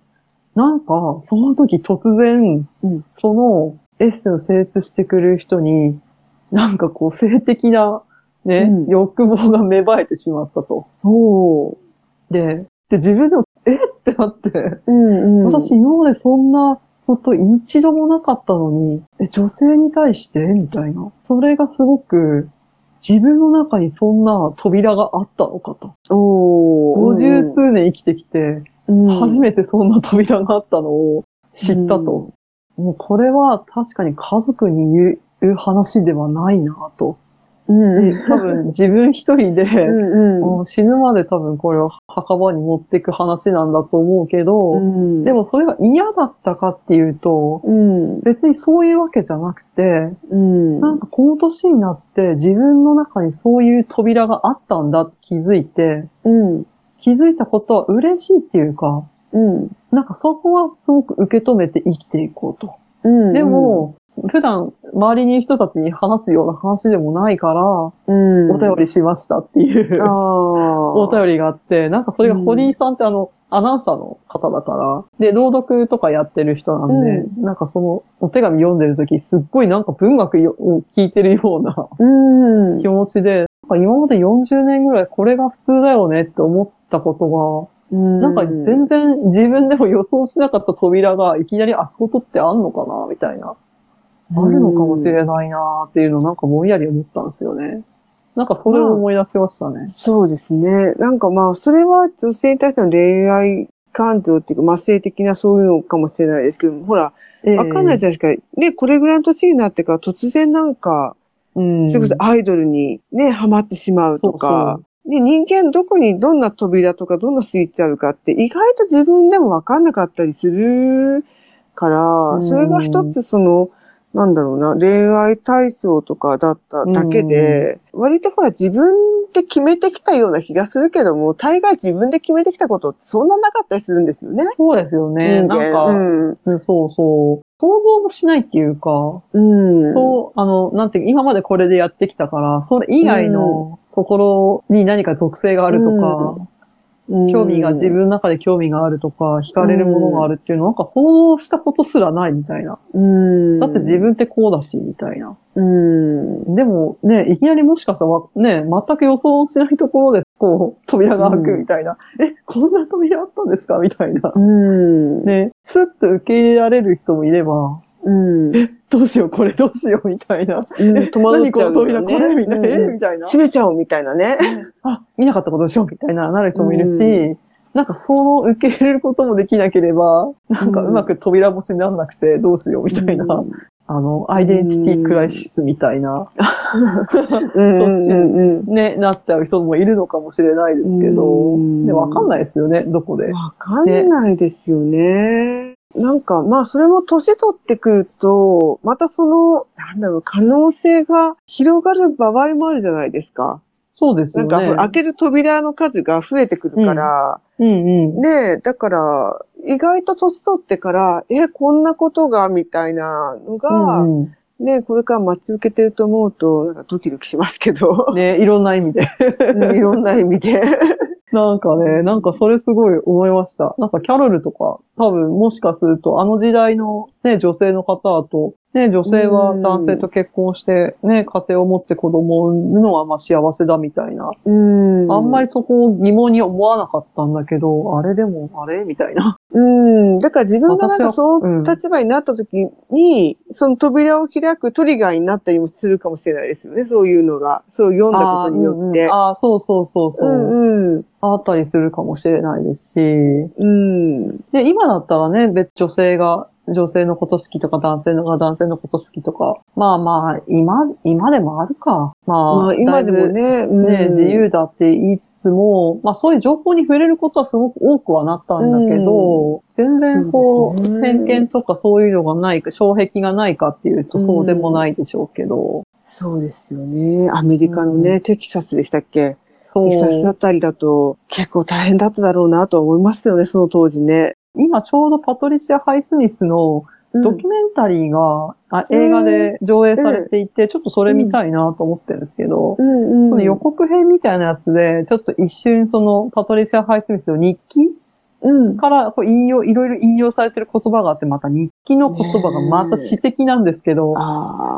なんか、その時突然、うんそのエッセンを施術してくれる人に、なんかこう性的な、ね、うん欲望が芽生えてしまったと。おー。で、で、自分でも、え？ってなって、うんうん。私今までそんなこと一度もなかったのに、え、女性に対して？みたいな。それがすごく、自分の中にそんな扉があったのかと。おー。五十数年生きてきて、うん初めてそんな扉があったのを知ったと。もうこれは確かに家族に言う話ではないなと。うん。で多分自分一人で、うんうん。もう死ぬまで多分これを墓場に持っていく話なんだと思うけど、うんでもそれが嫌だったかっていうと、うん。別にそういうわけじゃなくて、うん。なんかこの年になって自分の中にそういう扉があったんだと気づいて、うん。気づいたことは嬉しいっていうか、うん。なんかそこはすごく受け止めて生きていこうと。うん。でも、普段周りにいる人たちに話すような話でもないから、うん、お便りしましたっていう。お便りがあって、なんかそれが堀井さんってあの、アナウンサーの方だから、で、朗読とかやってる人なんで、なんかその、お手紙読んでるとき、すっごいなんか文学を聞いてるようなうん。気持ちで、なんか今まで40年ぐらいこれが普通だよねって思ったことが、なんか全然自分でも予想しなかった扉がいきなり開くことってあんのかなみたいな。あるのかもしれないなっていうのをなんかぼんやり思ってたんですよね。なんかそれを思い出しましたね。そうですね。なんかまあ、それは女性に対しての恋愛感情っていうか、まあ性的なそういうのかもしれないですけど、ほら、わかんないじゃないですか。ね、これぐらいの年になってから突然なんか、うん。それこそアイドルにね、ハマってしまうとか、で、人間どこにどんな扉とかどんなスイッチあるかって意外と自分でもわかんなかったりするから、うんそれが一つその、なんだろうな、恋愛体操とかだっただけで、割とほら自分で決めてきたような気がするけども、大概自分で決めてきたことってそんななかったりするんですよね。そうですよね。なんか、うん。うんそうそう。想像もしないっていうか、うん。そう、あの、なんていうか今までこれでやってきたから、それ以外のところに何か属性があるとか、うん興味が、自分の中で興味があるとか、惹かれるものがあるっていうのなんか想像したことすらないみたいな。うん。だって自分ってこうだし、みたいな。うん。でもね、いきなりもしかしたらわね、全く予想しないところで、こう、扉が開くみたいな。え、こんな扉あったんですか？みたいな。うん。ね、スッと受け入れられる人もいれば、うん。どうしよう、これどうしよう、みたいな。うん、戸惑っ何こちゃうんだよの扉、これ？みたいな。えうんみたいな。閉めちゃおうみたいなね。あ、見なかったことでしょ？みたいな、なる人もいるし、うなんかその受け入れることもできなければ、なんかうまく扉越しにならなくてどうしようみたいな、うんあの、アイデンティティクライシスみたいな、うん そっちうんうんね、なっちゃう人もいるのかもしれないですけど、うんでわかんないですよね、どこで。わかんないですよね。なんか、まあ、それも年取ってくると、またその、なんだろう、可能性が広がる場合もあるじゃないですか。そうですよね。なんか、開ける扉の数が増えてくるから、うんうん。ねえ、だから、意外と年取ってから、え、こんなことが、みたいなのが、うんうんね、これから待ち受けてると思うと、なんかドキドキしますけど、ね、いろんな意味で。うんいろんな意味で。なんかね、なんかそれすごい思いました。なんかキャロルとか、多分もしかするとあの時代のね、女性の方だと、ね、女性は男性と結婚して、ね、家庭を持って子供を産むのはまあ幸せだみたいな。うんあんまりそこを疑問に思わなかったんだけど、あれでも、あれ？みたいな。うん。だから自分がなんかそう立場になった時に、その扉を開くトリガーになったりもするかもしれないですよね。そういうのが。そう読んだことによって。あー、そうそうそうそう。うんうん。あったりするかもしれないですし。うん。で、今だったらね、別女性が女性のこと好きとか男性のが男性のこと好きとか。まあまあ、今、今でもあるか。まあ、まあ今でもね、うん自由だって言いつつも、まあそういう情報に触れることはすごく多くはなったんだけど、全然こう、そうね偏見とかそういうのがないか、障壁がないかっていうとそうでもないでしょうけど、そうですよね。アメリカのね、うテキサスでしたっけ？そう。テキサスあたりだと結構大変だっただろうなとは思いますけどね、その当時ね。今ちょうどパトリシア・ハイスミスのドキュメンタリーが、あ映画で上映されていて、ちょっとそれ見たいなと思ってるんですけど、その予告編みたいなやつで、ちょっと一瞬そのパトリシア・ハイスミスの日記うん。からこう引用、いろいろ引用されてる言葉があって、また日記の言葉がまた詩的なんですけど、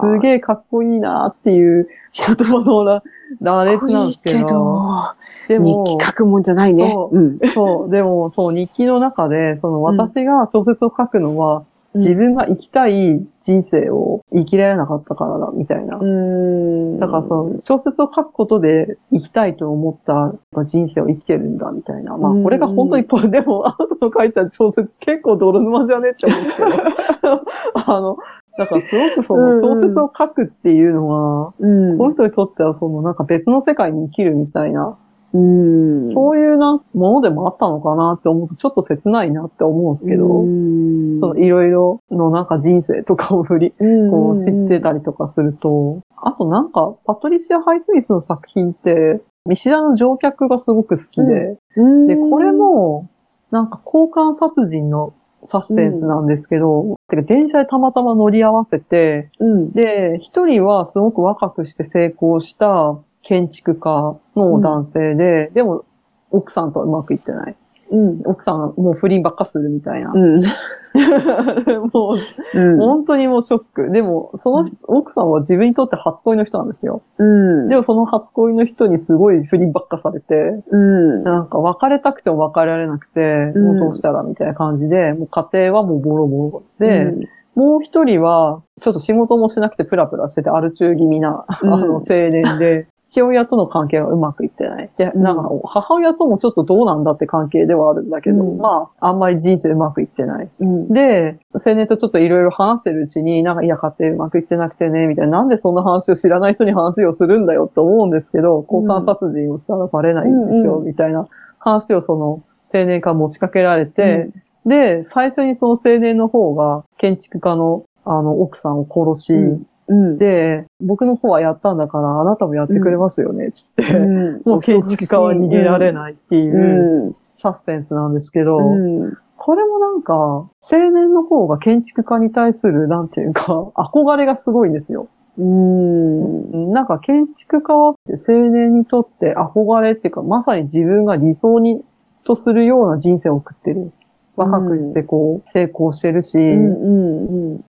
すげえかっこいいなっていう言葉の羅羅列なんですけかっこいいど、けど、でも、日記書くもんじゃないね。そううん。そう、でも、そう、日記の中で、その私が小説を書くのは、自分が生きたい人生を生きられなかったからだ、みたいな。うん。だからその小説を書くことで生きたいと思った人生を生きてるんだみたいな。まあうんこれが本当にぽ、でもあなたの書いた小説結構泥沼じゃね？って思うんですけど。あの、だからすごくその小説を書くっていうのは、うん。この人にとってはそのなんか別の世界に生きるみたいな、うん。そういうなものでもあったのかなって思うとちょっと切ないなって思うんですけど、うんそのいろいろのなんか人生とかを振り、うんこう知ってたりとかすると、あとなんか、パトリシア・ハイスミスの作品って、見知らぬ乗客がすごく好きで、うんで、これ、も、なんか交換殺人のサスペンスなんですけど、てか電車でたまたま乗り合わせて、うん。で、一人はすごく若くして成功した建築家の男性で、でも奥さんとはうまくいってない。うん。奥さんはもう不倫ばっかするみたいな。うん。もううん。本当にもうショック。でも、その人奥さんは自分にとって初恋の人なんですよ。うん。でもその初恋の人にすごい不倫ばっかされて、うん。なんか別れたくても別れられなくて、うんもうどうしたらみたいな感じで、もう家庭はもうボロボロで、うんもう一人は、ちょっと仕事もしなくてプラプラしてて、アル中気味な、うん。あの、青年で、父親との関係がうまくいってない。で、うん。なんか、母親ともちょっとどうなんだって関係ではあるんだけど、うん。まあ、あんまり人生うまくいってない。うん。で、青年とちょっといろいろ話してるうちに、なんか、いや、家庭うまくいってなくてね、みたいな、なんでそんな話を知らない人に話をするんだよって思うんですけど、交換殺人をしたらバレないでしょ、うんみたいな話をその青年から持ちかけられて、で、最初にその青年の方が建築家のあの奥さんを殺し、うんうん。で、僕の方はやったんだから、あなたもやってくれますよね、つって、うんもう建築家は逃げられないっていううん。サスペンスなんですけど、うん。これもなんか、青年の方が建築家に対する、なんていうか、憧れがすごいんですよ。うん。なんか建築家は青年にとって憧れっていうか、まさに自分が理想にとするような人生を送ってる。若くしてこう、成功してるし。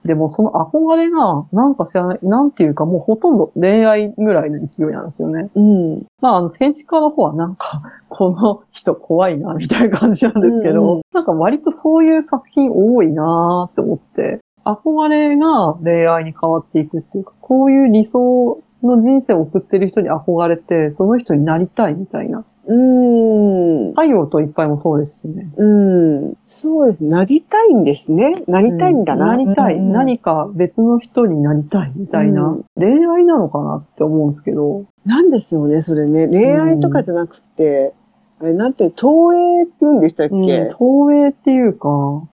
でもその憧れが、なんか知らない、なんていうかもうほとんど恋愛ぐらいの勢いなんですよね。うん。まあ、あの、建築家の方はなんか、この人怖いな、みたいな感じなんですけど、うんうんなんか割とそういう作品多いなーって思って、憧れが恋愛に変わっていくっていうか、こういう理想の人生を送ってる人に憧れて、その人になりたいみたいな。うん。太陽といっぱいもそうですしね。うん。そうです。なりたいんですね。なりたいんだな。なりたい、うん何か別の人になりたいみたいな、うん恋愛なのかなって思うんですけど。なんですよね、それね。恋愛とかじゃなくて、あれ、なんて、投影って言うんでしたっけ、うん、投影っていうか、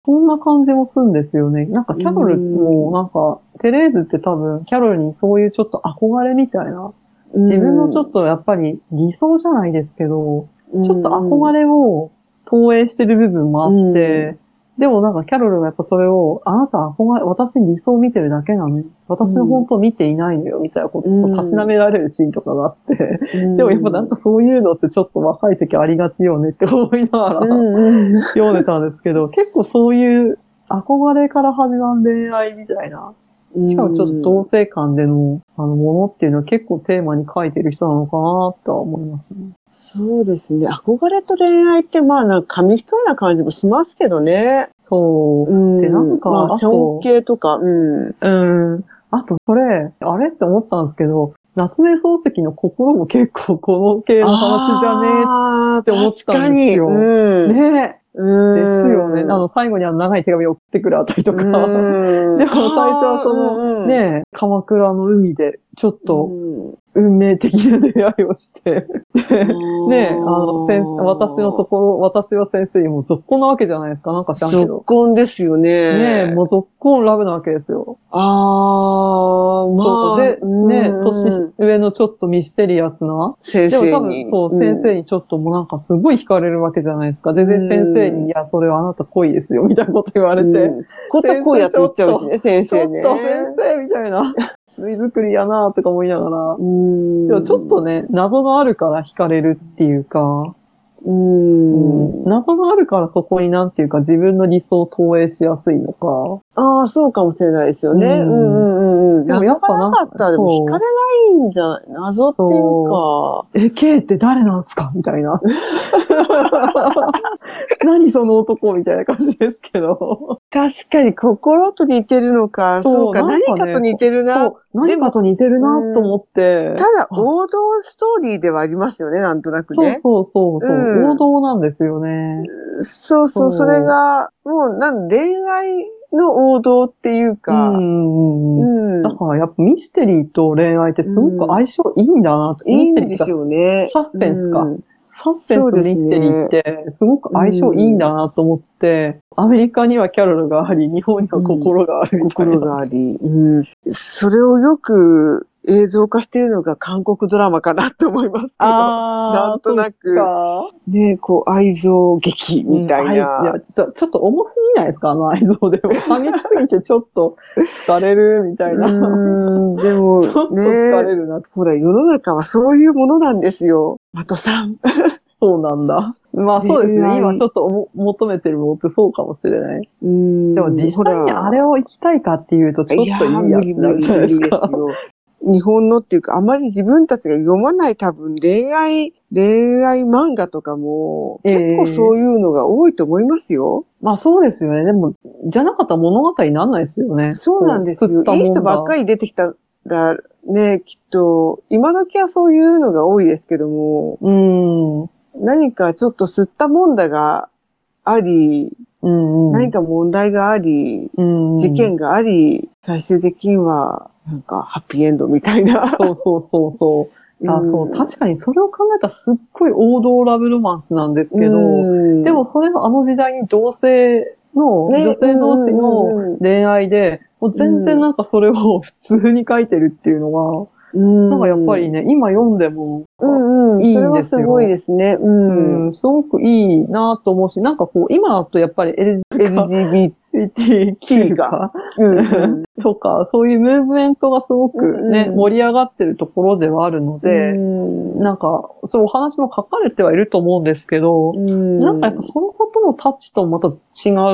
そんな感じもするんですよね。なんかキャロルも、なんか、テレーズって多分、キャロルにそういうちょっと憧れみたいな、自分のちょっとやっぱり理想じゃないですけど、ちょっと憧れ。れを投影してる部分もあって、でもなんかキャロルがやっぱそれを、あなた憧れ、私に理想を見てるだけなのに、私の本当を見ていないのよ、みたいなことをたしなめられるシーンとかがあって、でもやっぱなんかそういうのってちょっと若い時ありがちよねって思いながら、うんうん。読んでたんですけど、結構そういう憧れから始まる恋愛みたいな、うん。しかもちょっと同性間でのあのものっていうのは結構テーマに書いてる人なのかなとは思いますね。そうですね。憧れと恋愛って、まあ、なんか紙一重な感じもしますけどね。そうう。ん。でなんかまあ、尊敬とか、うん。うん。あと、それ、あれって思ったんですけど、夏目漱石の心も結構この系の話じゃねゃねって思ったんですよ確かに。うん。え。ねうん。ですよね。あの、最後にあの長い手紙を送ってくるあたりとか。うん、でも最初はその、ね鎌倉の海で、ちょっとうん運命的な出会いをして、でねあの、先生、私のところ、私は先生にもう続行なわけじゃないですか。なんか知らんけ続ど。婚ですよね。ねもう続行ラブなわけですよ。ああ、まあ。で、ねうん年上のちょっとミステリアスな、先でも多生に。分、そう、ん先生にちょっともうなんかすごい惹かれるわけじゃないですか。で、で、うん先生に、いや、それはあなた恋ですよ、みたいなこと言われて、うんこっちはこうやって言っちゃうしね、先ちょっ。と先生みたいな、罪作りやなとか思いながら、うんでもちょっとね、謎があるから惹かれるっていうか、うん。謎があるからそこになんていうか自分の理想を投影しやすいのか。ああ、そうかもしれないですよね。ううんんうんうんうん。でもやっぱなんかったらでも惹かれないんじゃない？謎っていうか。え、K って誰なんすか？みたいな。何その男？みたいな感じですけど。確かに心と似てるのか。そうか。何かと似てるな。何かと似てるなと思って。ただ、王道ストーリーではありますよね、なんとなくね。そうそうそうそう、うん王道なんですよね。そうそう、それが、もう、なん恋愛の王道っていううか、んうんうん。うんだからやっぱミステリーと恋愛ってすごく相性いいんだなと。いいんですミステリーっていうかよね。サスペンスかうんサスペンスとミステリーってすごく相性いいんだなと思って、アメリカにはキャロルがあり、日本には心があるみたいな。心があり、うん。それをよく映像化しているのが韓国ドラマかなと思いますけど。なんとなくね、こう、愛憎劇みたいうん愛いやな。ちょちょっと重すぎないですか？あの愛憎でも。激しすぎてちょっと疲れるみたいな。うん、でも ちょっと疲ね、れるな。ほら、世の中はそういうものなんですよ。マトさん。そうなんだ。まあそうですね。今ちょっとおも求めてるものってそうかもしれない。うんでも実際にあれを行きたいかっていうとちょっといいやー無理ってなる無理無理じゃないですか。日本のっていうか、あまり自分たちが読まない多分恋愛、恋愛漫画とかも、ええ結構そういうのが多いと思いますよ。まあそうですよね。でも、じゃなかったら物語にならないですよね。そうなんですよ。いい人ばっかり。り出てきたら、ね、きっと、今時はそういうのが多いですけども、うん。うん何かちょっと吸ったもんだがあり、うん。何か問題があり、うん事件があり、最終的には、なんか、ハッピーエンドみたいな。そうそうそうそう。あ、そう、確かにそれを考えたらすっごい王道ラブロマンスなんですけど、うんでもそれがあの時代に同性の、ね女性同士うんうんのうん恋愛で、もう全然なんかそれを普通に書いてるっていうのが、うんなんかやっぱりね、今読んでも、うんうん。いいんですよそれはすごいですね。うん。うん、すごくいいなと思うし、なんかこう、今だとやっぱり LGBTQ が、うんうん。とか、そういうムーブメントがすごくね、うん盛り上がってるところではあるので、うん。なんか、そうお話も書かれてはいると思うんですけど、うん。なんかやっぱそのことのタッチとまた違う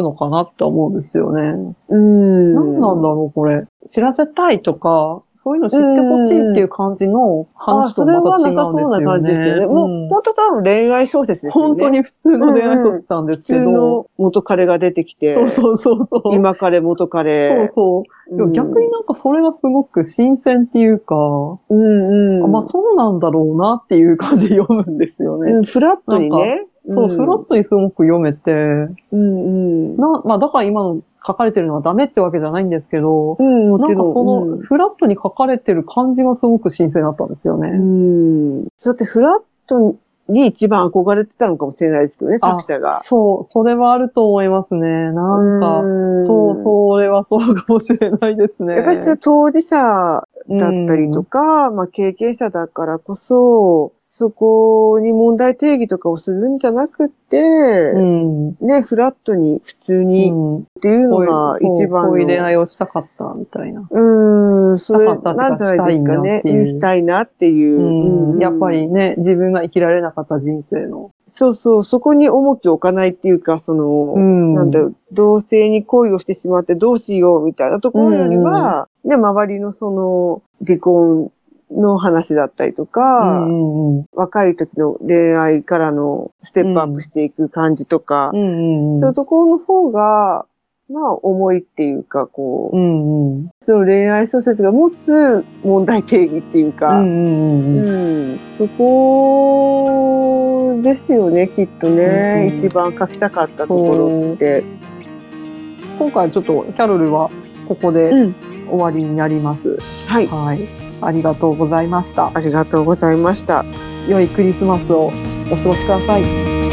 のかなって思うんですよね。うん。何なんだろう、これ。知らせたいとか、そういうの知ってほしいっていう感じのあ、話とそれはまた違なさそうなうんですよ感じですよね。ね。もう、うん本当多分恋愛小説ですよね。本当に普通の恋愛小説なんですけど、普通の元彼が出てきて、そうそうそうそう。今彼元そう彼。そう。でも逆になんかそれがすごく新鮮っていうか、うんうん。あまあそうなんだろうなっていう感じで読むんですよね。うん、フラットにね。そう、フラットにすごく読めて、うんうん。な、まあだから今の書かれてるのはダメってわけじゃないんですけど、うん、もなんちろん。かその、フラットに書かれてる感じがすごく新鮮だったんですようね。ん。そうやってフラットに一番憧れてたのかもしれないですけどね、あ作者が。そう、それはあると思いますね。なんか、んそう、それはそうかもしれないですね。やっぱりそれ当事者だったりとか、まあ経験者だからこそ、そこに問題定義とかをするんじゃなくて、うん。うん。ね、フラットに普通にうんっていうのが一番の。こういう恋愛をしたかったみたいな。うん、それしたかったなんじゃないですかね。したいなっていうやっぱりね、自分が生きられなかった人生の。そうそう、そこに重きを置かないっていうか、その、んなんだろう、同性に恋をしてしまってどうしようみたいなところよりは、ね、周りのその、離婚の話だったりとうか、んうんうん。若い時の恋愛からのステップアップしていく感じとか、うんうんそういうところの方が、まあ、重いっていうか、こう、うんうん。その恋愛小説が持つ問題定義っていうか、うんうんうんうん。うんそこですよね、きっとね、うん一番書きたかったところって。今回ちょっとキャロルはここでうん。終わりになります。はい。はい。ありがとうございました。ありがとうございました。良いクリスマスをお過ごしください。